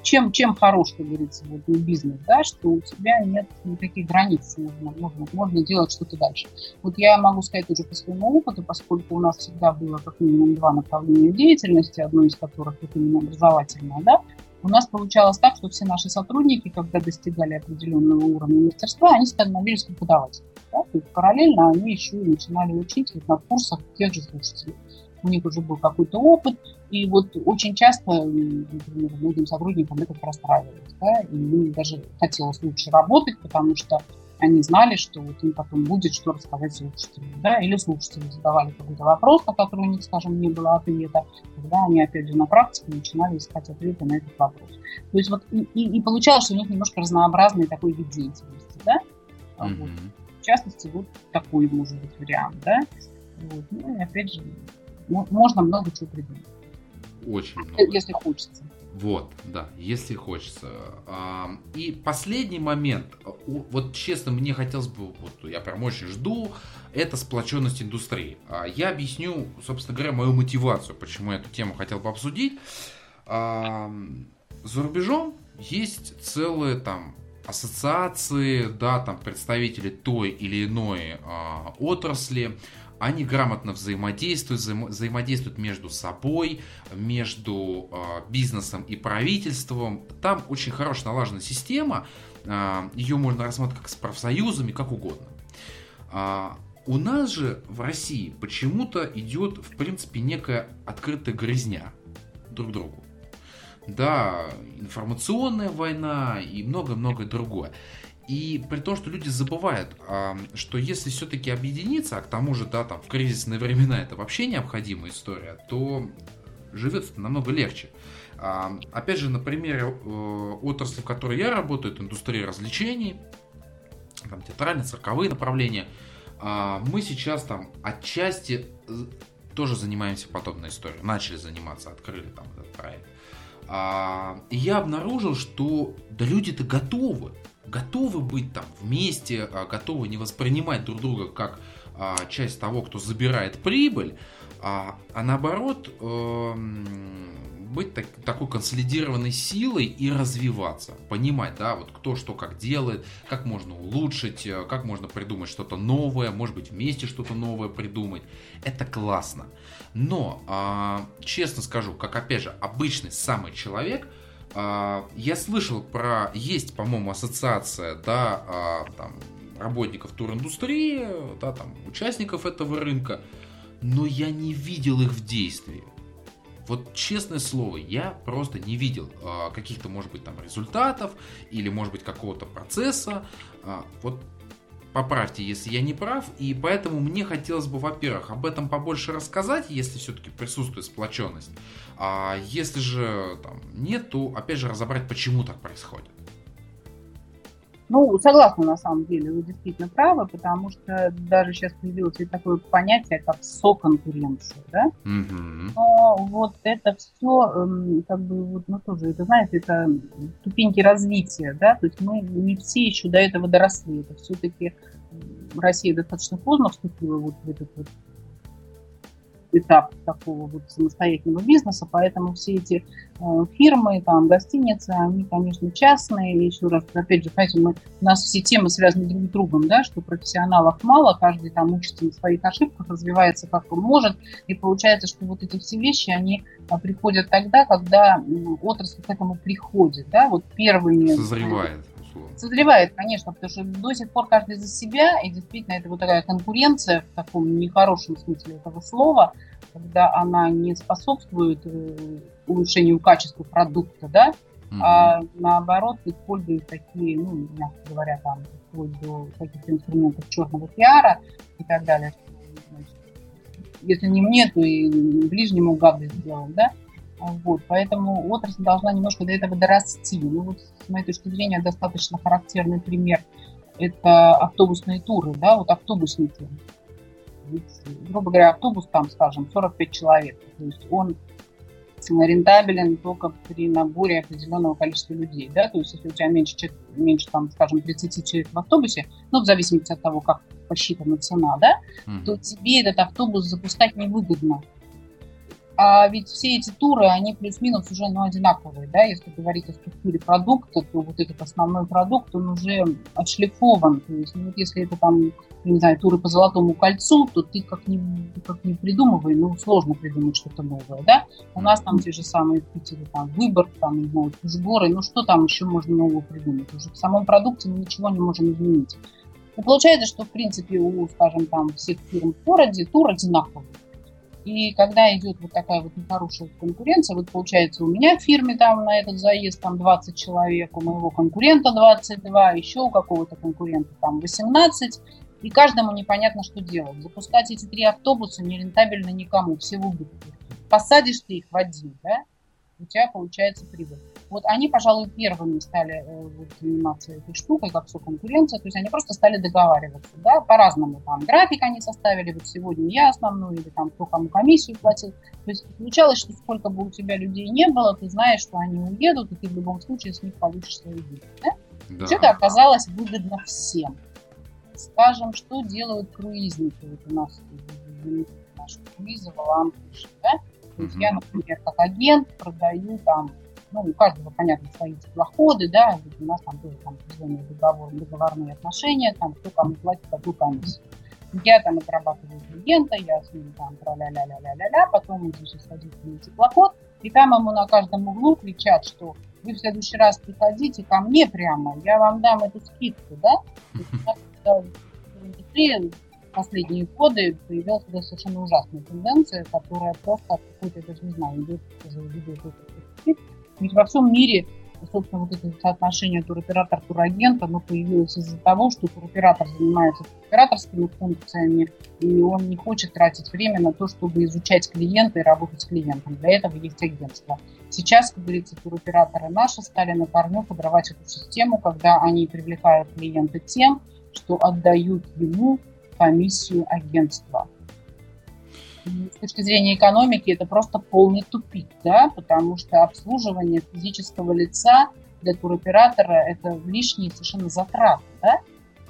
Чем, чем хорош, как говорится, вот, бизнес, да, что у тебя нет никаких границ, можно, можно, можно делать что-то дальше. Вот я могу сказать уже по своему опыту, поскольку у нас всегда было как минимум два направления деятельности, одно из которых вот именно образовательное, да, у нас получалось так, что все наши сотрудники, когда достигали определенного уровня мастерства, они становились преподавателями. Да? То есть параллельно они еще и начинали учить вот на курсах тех же слушателей. У них уже был какой-то опыт, и вот очень часто, например, многим сотрудникам это расстраивалось, да, и им даже хотелось лучше работать, потому что они знали, что вот им потом будет что рассказать слушателям, да, или слушатели задавали какой-то вопрос, на который у них, скажем, не было ответа, тогда они, опять же, на практике начинали искать ответы на этот вопрос. То есть вот и, и, и получалось, что у них немножко разнообразный такой вид деятельности, да, mm-hmm. вот. В частности, вот такой может быть вариант, да, вот. ну и опять же, можно много чего придумать. Очень много. Если хочется. Вот, да, если хочется. И последний момент, вот честно, мне хотелось бы, вот я прям очень жду, это сплоченность индустрии. А, я объясню, собственно говоря, мою мотивацию, почему я эту тему хотел бы обсудить. За рубежом есть целые там ассоциации, да, там представители той или иной а, отрасли, они грамотно взаимодействуют, взаим, взаимодействуют между собой, между э, бизнесом и правительством. Там очень хорошая налажена система, а, ее можно рассматривать как с профсоюзами, как угодно. А, у нас же в России почему-то идет, в принципе, некая открытая грызня друг другу. Да, информационная война и много-много другое. И при том, что люди забывают, что если все-таки объединиться, а к тому же, да, там в кризисные времена это вообще необходимая история, то живется намного легче. Опять же, на примере э, отрасли, в которой я работаю, это индустрия развлечений, там театральные, цирковые направления, мы сейчас там отчасти тоже занимаемся подобной историей. Начали заниматься, открыли там этот проект. И я обнаружил, что да люди-то готовы. Готовы быть там вместе, а, готовы не воспринимать друг друга как а, часть того, кто забирает прибыль, а, а наоборот эм, быть так, такой консолидированной силой и развиваться, понимать, да, вот кто что как делает, как можно улучшить, э, как можно придумать что-то новое, может быть вместе что-то новое придумать, это классно. Но, честно скажу, как опять же обычный самый человек, а, я слышал про, есть, по-моему, ассоциация, да, а, там, работников туриндустрии, да, там, участников этого рынка, но я не видел их в действии. Вот честное слово, я просто не видел а, каких-то, может быть, там результатов или, может быть, какого-то процесса. вот поправьте, если я не прав. И поэтому мне хотелось бы, во-первых, об этом побольше рассказать, если все-таки присутствует сплоченность. А если же там нет, то опять же разобрать, почему так происходит. Ну, согласна, на самом деле, вы действительно правы, потому что даже сейчас появилось и такое понятие, как соконкуренция, да? Mm-hmm. Но вот это все, эм, как бы, вот, ну, тоже, это, знаете, это ступеньки развития, да, то есть мы не все еще до этого доросли, это все-таки Россия достаточно поздно вступила вот в этот вот этап такого вот самостоятельного бизнеса, поэтому все эти э, фирмы, там, гостиницы, они, конечно, частные. еще раз, опять же, знаете, мы, у нас все темы связаны друг с другом, да, что профессионалов мало, каждый там учится на своих ошибках, развивается как он может, и получается, что вот эти все вещи, они а, приходят тогда, когда отрасль к этому приходит, да, вот первыми... Созревает Созревает, конечно, потому что до сих пор каждый за себя, и действительно это вот такая конкуренция в таком нехорошем смысле этого слова, когда она не способствует э, улучшению качества продукта, да, mm-hmm. а наоборот используют такие, ну, мягко говоря, там, вплоть до каких-то инструментов черного пиара и так далее. Значит, если не мне, то и ближнему гадость сделал, да. Вот, поэтому отрасль должна немножко до этого дорасти. Ну, вот, с моей точки зрения, достаточно характерный пример – это автобусные туры, да, вот автобусники. Ведь, грубо говоря, автобус там, скажем, 45 человек. То есть он рентабелен только при наборе определенного количества людей, да, то есть если у тебя меньше, меньше там, скажем, 30 человек в автобусе, ну, в зависимости от того, как посчитана цена, да, mm-hmm. то тебе этот автобус запускать невыгодно. А ведь все эти туры, они плюс-минус уже ну, одинаковые, да, если говорить о структуре продукта, то вот этот основной продукт, он уже отшлифован, то есть, ну, вот если это там, не знаю, туры по Золотому кольцу, то ты как не, как не придумывай, ну, сложно придумать что-то новое, да, у нас там те же самые в Питере, там, выбор, там, не знаю, сборы, ну, что там еще можно нового придумать, уже в самом продукте мы ничего не можем изменить. И получается, что, в принципе, у, скажем, там, всех фирм в городе тур одинаковый. И когда идет вот такая вот нехорошая конкуренция, вот получается у меня в фирме там на этот заезд там 20 человек, у моего конкурента 22, еще у какого-то конкурента там 18, и каждому непонятно, что делать. Запускать эти три автобуса нерентабельно никому, все в убытке. Посадишь ты их в один, да, у тебя получается прибыль. Вот они, пожалуй, первыми стали э, заниматься этой штукой, как все конкуренция, то есть они просто стали договариваться, да, по-разному там график они составили, вот сегодня я основную, или там кто кому комиссию платил, то есть получалось, что сколько бы у тебя людей не было, ты знаешь, что они уедут, и ты в любом случае с них получишь свои деньги, да? Да. Все это оказалось выгодно всем. Скажем, что делают круизники, вот у нас наши круизы, Валампуш, да? То есть я, например, как агент продаю там, ну, у каждого, понятно, свои теплоходы, да, у нас там были там определенные договор, договорные отношения, там, кто кому платит какую комиссию. Я там отрабатываю клиента, я с ним там тра-ля-ля-ля-ля-ля-ля, потом он здесь садится на теплоход, и там ему на каждом углу кричат, что вы в следующий раз приходите ко мне прямо, я вам дам эту скидку, да? Последние годы появилась совершенно ужасная тенденция, которая просто от какой-то, даже не знаю, идет уже ведет Ведь во всем мире, собственно, вот это соотношение туроператор-турагент, оно появилось из-за того, что туроператор занимается операторскими функциями, и он не хочет тратить время на то, чтобы изучать клиента и работать с клиентом. Для этого есть агентство. Сейчас, как говорится, туроператоры наши стали на корню подрывать эту систему, когда они привлекают клиента тем, что отдают ему комиссию агентства. с точки зрения экономики это просто полный тупик, да, потому что обслуживание физического лица для туроператора это лишние совершенно затраты, да.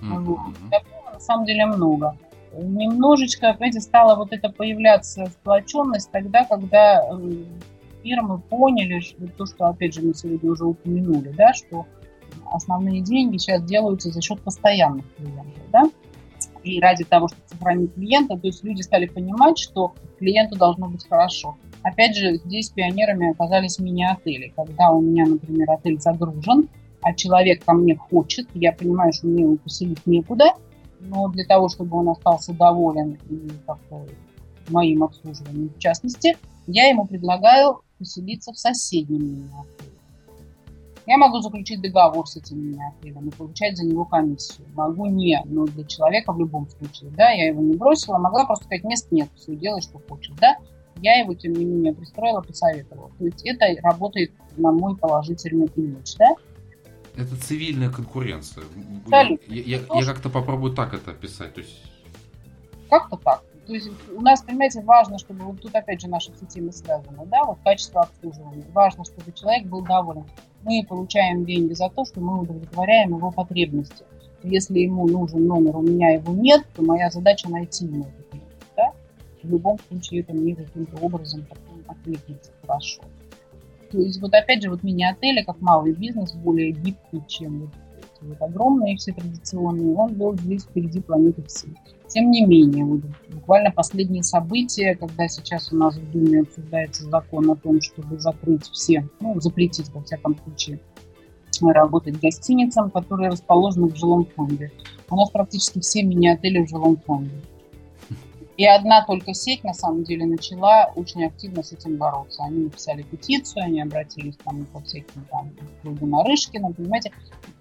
Mm-hmm. Вот. Такого на самом деле много. Немножечко, понимаете, стала вот это появляться сплоченность тогда, когда э, фирмы поняли, что то, что, опять же, мы сегодня уже упомянули, да, что основные деньги сейчас делаются за счет постоянных клиентов, да и ради того, чтобы сохранить клиента, то есть люди стали понимать, что клиенту должно быть хорошо. Опять же, здесь пионерами оказались мини-отели. Когда у меня, например, отель загружен, а человек ко мне хочет, я понимаю, что мне его поселить некуда, но для того, чтобы он остался доволен и моим обслуживанием в частности, я ему предлагаю поселиться в соседнем мини-отеле. Я могу заключить договор с этим отелем и получать за него комиссию. Могу не, но для человека в любом случае, да, я его не бросила, могла просто сказать, мест нет, все, делай, что хочешь, да. Я его, тем не менее, пристроила, посоветовала. То есть это работает на мой положительный имидж, да. Это цивильная конкуренция. Абсолютно. Я, я, я как-то попробую так это описать. То есть... Как-то так. То есть у нас, понимаете, важно, чтобы вот тут опять же наши все темы связаны, да, вот качество обслуживания. Важно, чтобы человек был доволен. Мы получаем деньги за то, что мы удовлетворяем его потребности. Если ему нужен номер, у меня его нет, то моя задача найти ему этот номер. Да? В любом случае это мне каким-то образом откликнется хорошо. То есть вот опять же вот мини-отели, как малый бизнес, более гибкий, чем вот огромные все традиционные, он был здесь впереди планеты всей. Тем не менее, вот, буквально последние события, когда сейчас у нас в Думе обсуждается закон о том, чтобы закрыть все, ну, запретить, во всяком случае, работать гостиницам, которые расположены в жилом фонде. У нас практически все мини-отели в жилом фонде. И одна только сеть, на самом деле, начала очень активно с этим бороться. Они написали петицию, они обратились там по всяким там кругу Нарышкина, понимаете,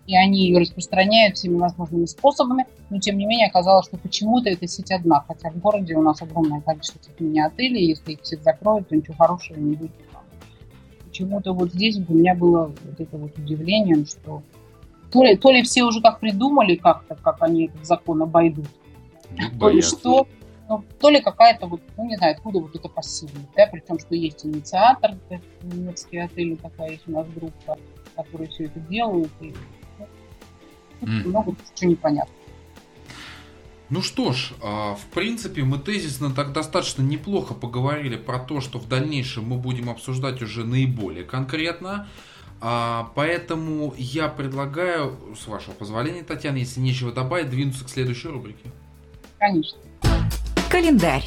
и они ее распространяют всеми возможными способами, но тем не менее оказалось, что почему-то эта сеть одна, хотя в городе у нас огромное количество этих мини-отелей, если их всех закроют, то ничего хорошего не будет. Почему-то вот здесь у меня было вот это вот удивление, что то ли, то ли все уже как придумали как-то, как они этот закон обойдут, то ли что, ну, то ли какая-то вот, ну, не знаю, откуда вот это пассивность, да, при том, что есть инициатор, немецкие отели, такая есть у нас группа, которые все это делают, и mm. много чего непонятно. Ну что ж, а, в принципе, мы тезисно так достаточно неплохо поговорили про то, что в дальнейшем мы будем обсуждать уже наиболее конкретно. А, поэтому я предлагаю, с вашего позволения, Татьяна, если нечего добавить, двинуться к следующей рубрике. Конечно. Календарь.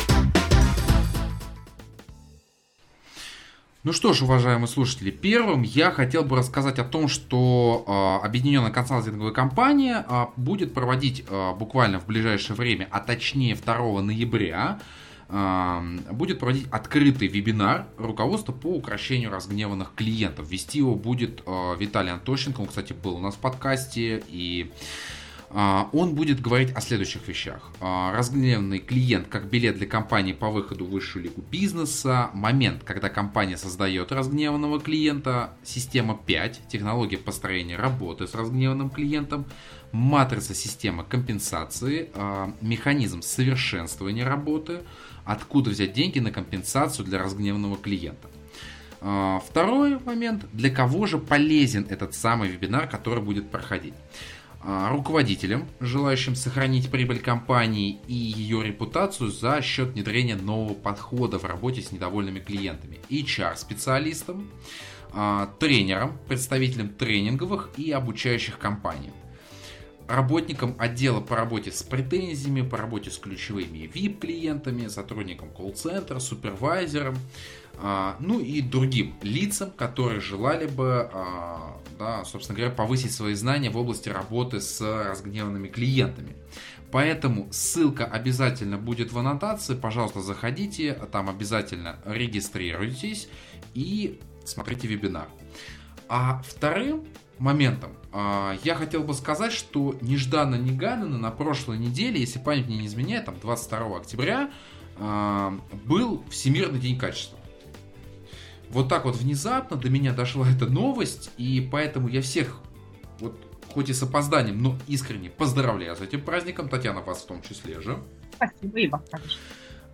Ну что ж, уважаемые слушатели, первым я хотел бы рассказать о том, что э, Объединенная консалтинговая компания э, будет проводить э, буквально в ближайшее время, а точнее 2 ноября, э, будет проводить открытый вебинар руководства по украшению разгневанных клиентов. Вести его будет э, Виталий Антощенко, он, кстати, был у нас в подкасте, и он будет говорить о следующих вещах. А, разгневанный клиент как билет для компании по выходу в высшую лигу бизнеса, момент, когда компания создает разгневанного клиента, система 5, технология построения работы с разгневанным клиентом, матрица система компенсации, а, механизм совершенствования работы, откуда взять деньги на компенсацию для разгневанного клиента. Второй момент, для кого же полезен этот самый вебинар, который будет проходить. А, руководителям, желающим сохранить прибыль компании и ее репутацию за счет внедрения нового подхода в работе с недовольными клиентами, HR-специалистам, тренерам, представителям тренинговых и обучающих компаний, работникам отдела по работе с претензиями, по работе с ключевыми VIP-клиентами, сотрудникам колл-центра, супервайзерам, ну и другим лицам, которые желали бы, а, да, собственно говоря, повысить свои знания в области работы с разгневанными клиентами. Поэтому ссылка обязательно будет в аннотации. Пожалуйста, заходите, там обязательно регистрируйтесь и смотрите вебинар. А вторым моментом а, я хотел бы сказать, что нежданно-негаданно на прошлой неделе, если память мне не изменяет, там 22 октября, был Всемирный день качества вот так вот внезапно до меня дошла эта новость, и поэтому я всех, вот хоть и с опозданием, но искренне поздравляю с этим праздником, Татьяна, вас в том числе же. Спасибо, и вас, конечно.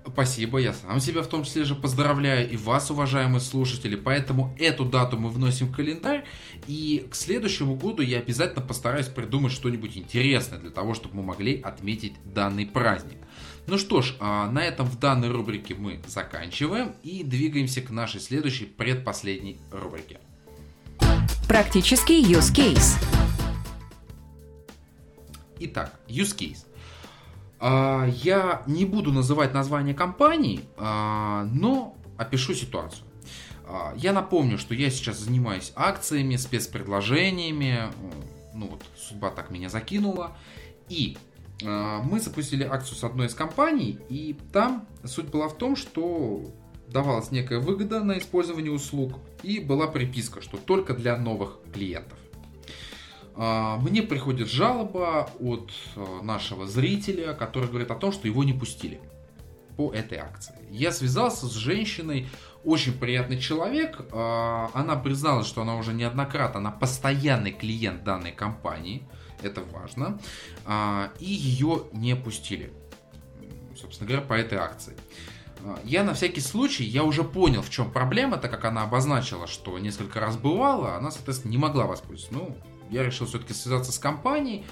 Спасибо, я сам себя в том числе же поздравляю и вас, уважаемые слушатели. Поэтому эту дату мы вносим в календарь. И к следующему году я обязательно постараюсь придумать что-нибудь интересное для того, чтобы мы могли отметить данный праздник. Ну что ж, а, на этом в данной рубрике мы заканчиваем и двигаемся к нашей следующей предпоследней рубрике. Практический use case. Итак, use case. А, я не буду называть название компании, а, но опишу ситуацию. Я напомню, что я сейчас занимаюсь акциями, спецпредложениями. Ну вот, судьба так меня закинула. И мы запустили акцию с одной из компаний, и там суть была в том, что давалась некая выгода на использование услуг, и была приписка, что только для новых клиентов. А, мне приходит жалоба от а, нашего зрителя, который говорит о том, что его не пустили. по этой акции. Я связался с женщиной, очень приятный человек. А, она призналась, что она уже неоднократно, она постоянный клиент данной компании. Это важно. А, и ее не пустили. Собственно говоря, по этой акции. А, я на всякий случай, я уже понял, в чем проблема, так как она обозначила, что несколько раз бывала, она, соответственно, не могла воспользоваться. Ну, я решил все-таки связаться с компанией.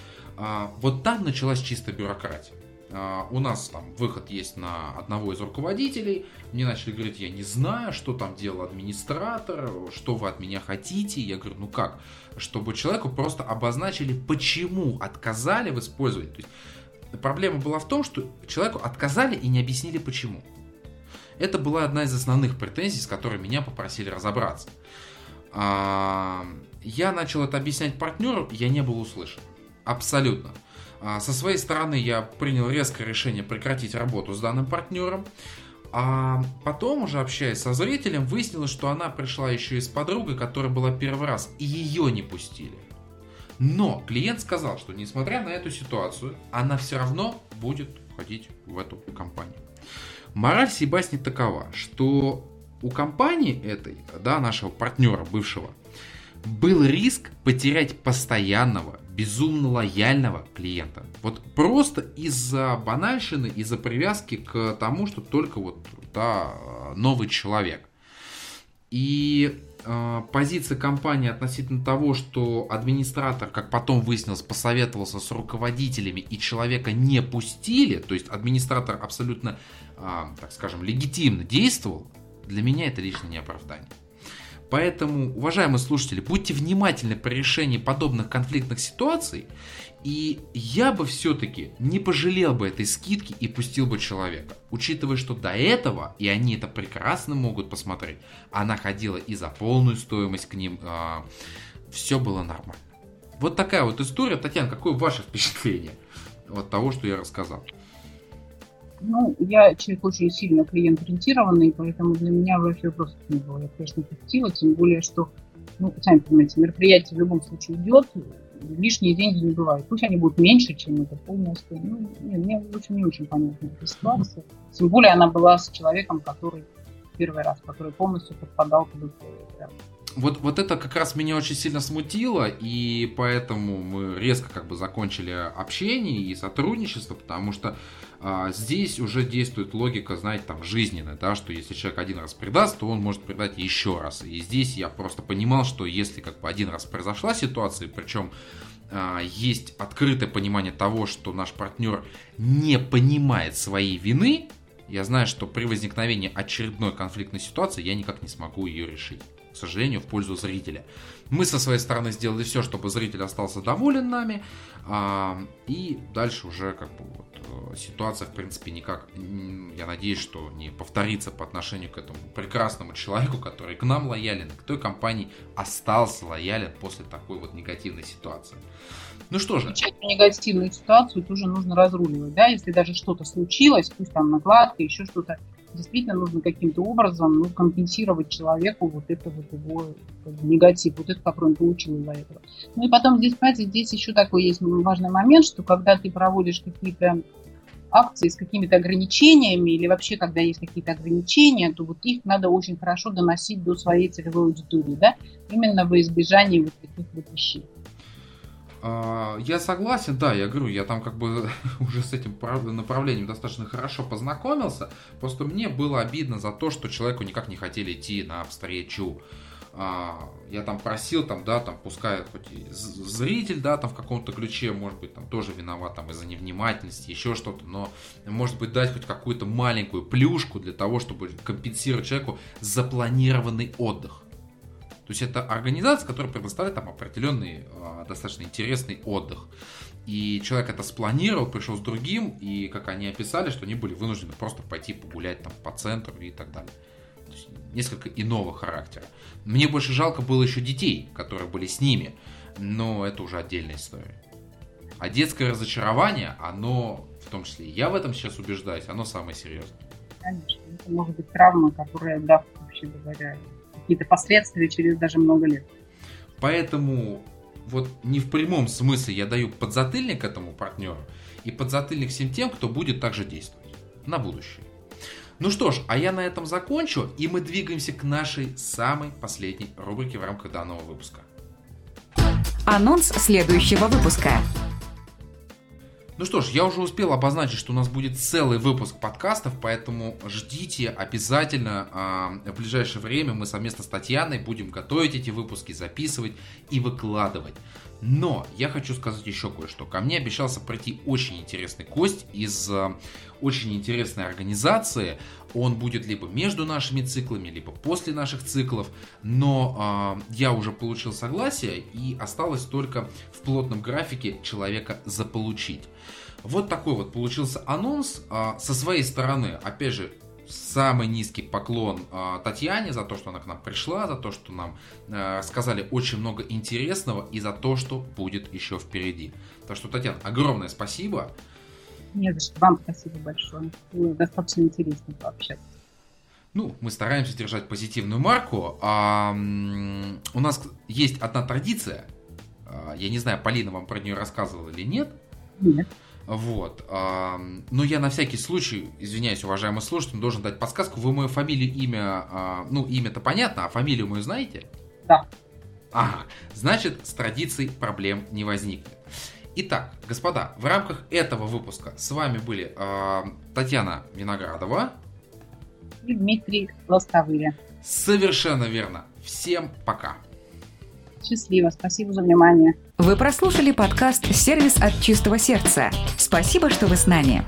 Вот там началась чистая бюрократия. А, у нас там выход есть на одного из руководителей. Мне начали говорить, я не знаю, что там делал администратор, что вы от меня хотите. Я говорю, ну как? Чтобы человеку просто обозначили, почему отказали в использовании. То есть проблема была в том, что человеку отказали и не объяснили почему. Это была одна из основных претензий, с которой меня попросили разобраться. А, я начал это объяснять партнеру, я не был услышан. Абсолютно. А, со своей стороны я принял резкое решение прекратить работу с данным партнером. А потом, уже общаясь со зрителем, выяснилось, что она пришла еще и с подругой, которая была первый раз, и ее не пустили. Но клиент сказал, что несмотря на эту ситуацию, она все равно будет входить в эту компанию. Мораль сей басни такова, что у компании этой, да, нашего партнера бывшего, был риск потерять постоянного, безумно лояльного клиента. Вот просто из-за банальщины, из-за привязки к тому, что только вот да, новый человек. И э, позиция компании относительно того, что администратор, как потом выяснилось, посоветовался с руководителями и человека не пустили, то есть администратор абсолютно, э, так скажем, легитимно действовал, для меня это лично не оправдание. Поэтому, уважаемые слушатели, будьте внимательны при решении подобных конфликтных ситуаций. И я бы все-таки не пожалел бы этой скидки и пустил бы человека. Учитывая, что до этого, и они это прекрасно могут посмотреть, она ходила и за полную стоимость к ним. Э, все было нормально. Вот такая вот история. Татьяна, какое ваше впечатление от того, что я рассказал? Ну, я человек очень сильно клиент-ориентированный, поэтому для меня вообще просто не было. Я, конечно, пустила, тем более, что, ну, сами понимаете, мероприятие в любом случае идет, лишние деньги не бывают. Пусть они будут меньше, чем это полностью. Ну, не, мне, общем, не очень понятна эта ситуация. Тем более она была с человеком, который первый раз, который полностью подпадал под условия. Вот, вот это как раз меня очень сильно смутило, и поэтому мы резко как бы закончили общение и сотрудничество, потому что а, здесь уже действует логика, знаете, там жизненная, да, что если человек один раз предаст, то он может предать еще раз. И здесь я просто понимал, что если как бы один раз произошла ситуация, причем а, есть открытое понимание того, что наш партнер не понимает своей вины, я знаю, что при возникновении очередной конфликтной ситуации я никак не смогу ее решить к сожалению, в пользу зрителя. Мы со своей стороны сделали все, чтобы зритель остался доволен нами, а, и дальше уже как бы вот э, ситуация, в принципе, никак, я надеюсь, что не повторится по отношению к этому прекрасному человеку, который к нам лоялен, к той компании остался лоялен после такой вот негативной ситуации. Ну что же. негативную ситуацию тоже нужно разруливать, да, если даже что-то случилось, пусть там накладка, еще что-то, действительно нужно каким-то образом ну, компенсировать человеку вот это вот его негатив, вот это, который он получил из-за этого. Ну и потом здесь, понимаете, здесь еще такой есть важный момент, что когда ты проводишь какие-то акции с какими-то ограничениями или вообще, когда есть какие-то ограничения, то вот их надо очень хорошо доносить до своей целевой аудитории, да, именно во избежание вот таких вот вещей. А, я согласен, да, я говорю, я там как бы уже с этим направлением достаточно хорошо познакомился. Просто мне было обидно за то, что человеку никак не хотели идти на встречу. А, я там просил, там, да, там, пускай хоть и зритель, да, там в каком-то ключе, может быть, там тоже виноват там из-за невнимательности, еще что-то, но, может быть, дать хоть какую-то маленькую плюшку для того, чтобы компенсировать человеку запланированный отдых. То есть это организация, которая предоставляет там определенный э, достаточно интересный отдых. И человек это спланировал, пришел с другим, и как они описали, что они были вынуждены просто пойти погулять там по центру и так далее. То есть несколько иного характера. Мне больше жалко было еще детей, которые были с ними, но это уже отдельная история. А детское разочарование, оно, в том числе я в этом сейчас убеждаюсь, оно самое серьезное. Конечно, это может быть травма, которая, да, вообще говоря, какие-то последствия через даже много лет. Поэтому вот не в прямом смысле я даю подзатыльник этому партнеру и подзатыльник всем тем, кто будет также действовать на будущее. Ну что ж, а я на этом закончу, и мы двигаемся к нашей самой последней рубрике в рамках данного выпуска. Анонс следующего выпуска. Ну что ж, я уже успел обозначить, что у нас будет целый выпуск подкастов, поэтому ждите обязательно. А, в ближайшее время мы совместно с Татьяной будем готовить эти выпуски, записывать и выкладывать. Но я хочу сказать еще кое-что. Ко мне обещался пройти очень интересный гость из э, очень интересной организации. Он будет либо между нашими циклами, либо после наших циклов. Но э, я уже получил согласие и осталось только в плотном графике человека заполучить. Вот такой вот получился анонс. Э, со своей стороны, опять же, самый низкий поклон э, Татьяне за то, что она к нам пришла, за то, что нам э, рассказали очень много интересного и за то, что будет еще впереди. Так что, Татьяна, огромное спасибо. Не за что. Вам спасибо большое. Было достаточно интересно пообщаться. Ну, мы стараемся держать позитивную марку. А, у нас есть одна традиция. А, я не знаю, Полина вам про нее рассказывала или нет. Нет. Вот. Но я на всякий случай, извиняюсь, уважаемый слушатель, должен дать подсказку. Вы мою фамилию, имя, а, ну, имя-то понятно, а фамилию мою знаете? Да. Ага, значит, с традицией проблем не возникнет. Итак, господа, в рамках этого выпуска с вами были э, Татьяна Виноградова и Дмитрий Лостовые. Совершенно верно. Всем пока. Счастливо. Спасибо за внимание. Вы прослушали подкаст «Сервис от чистого сердца». Спасибо, что вы с нами.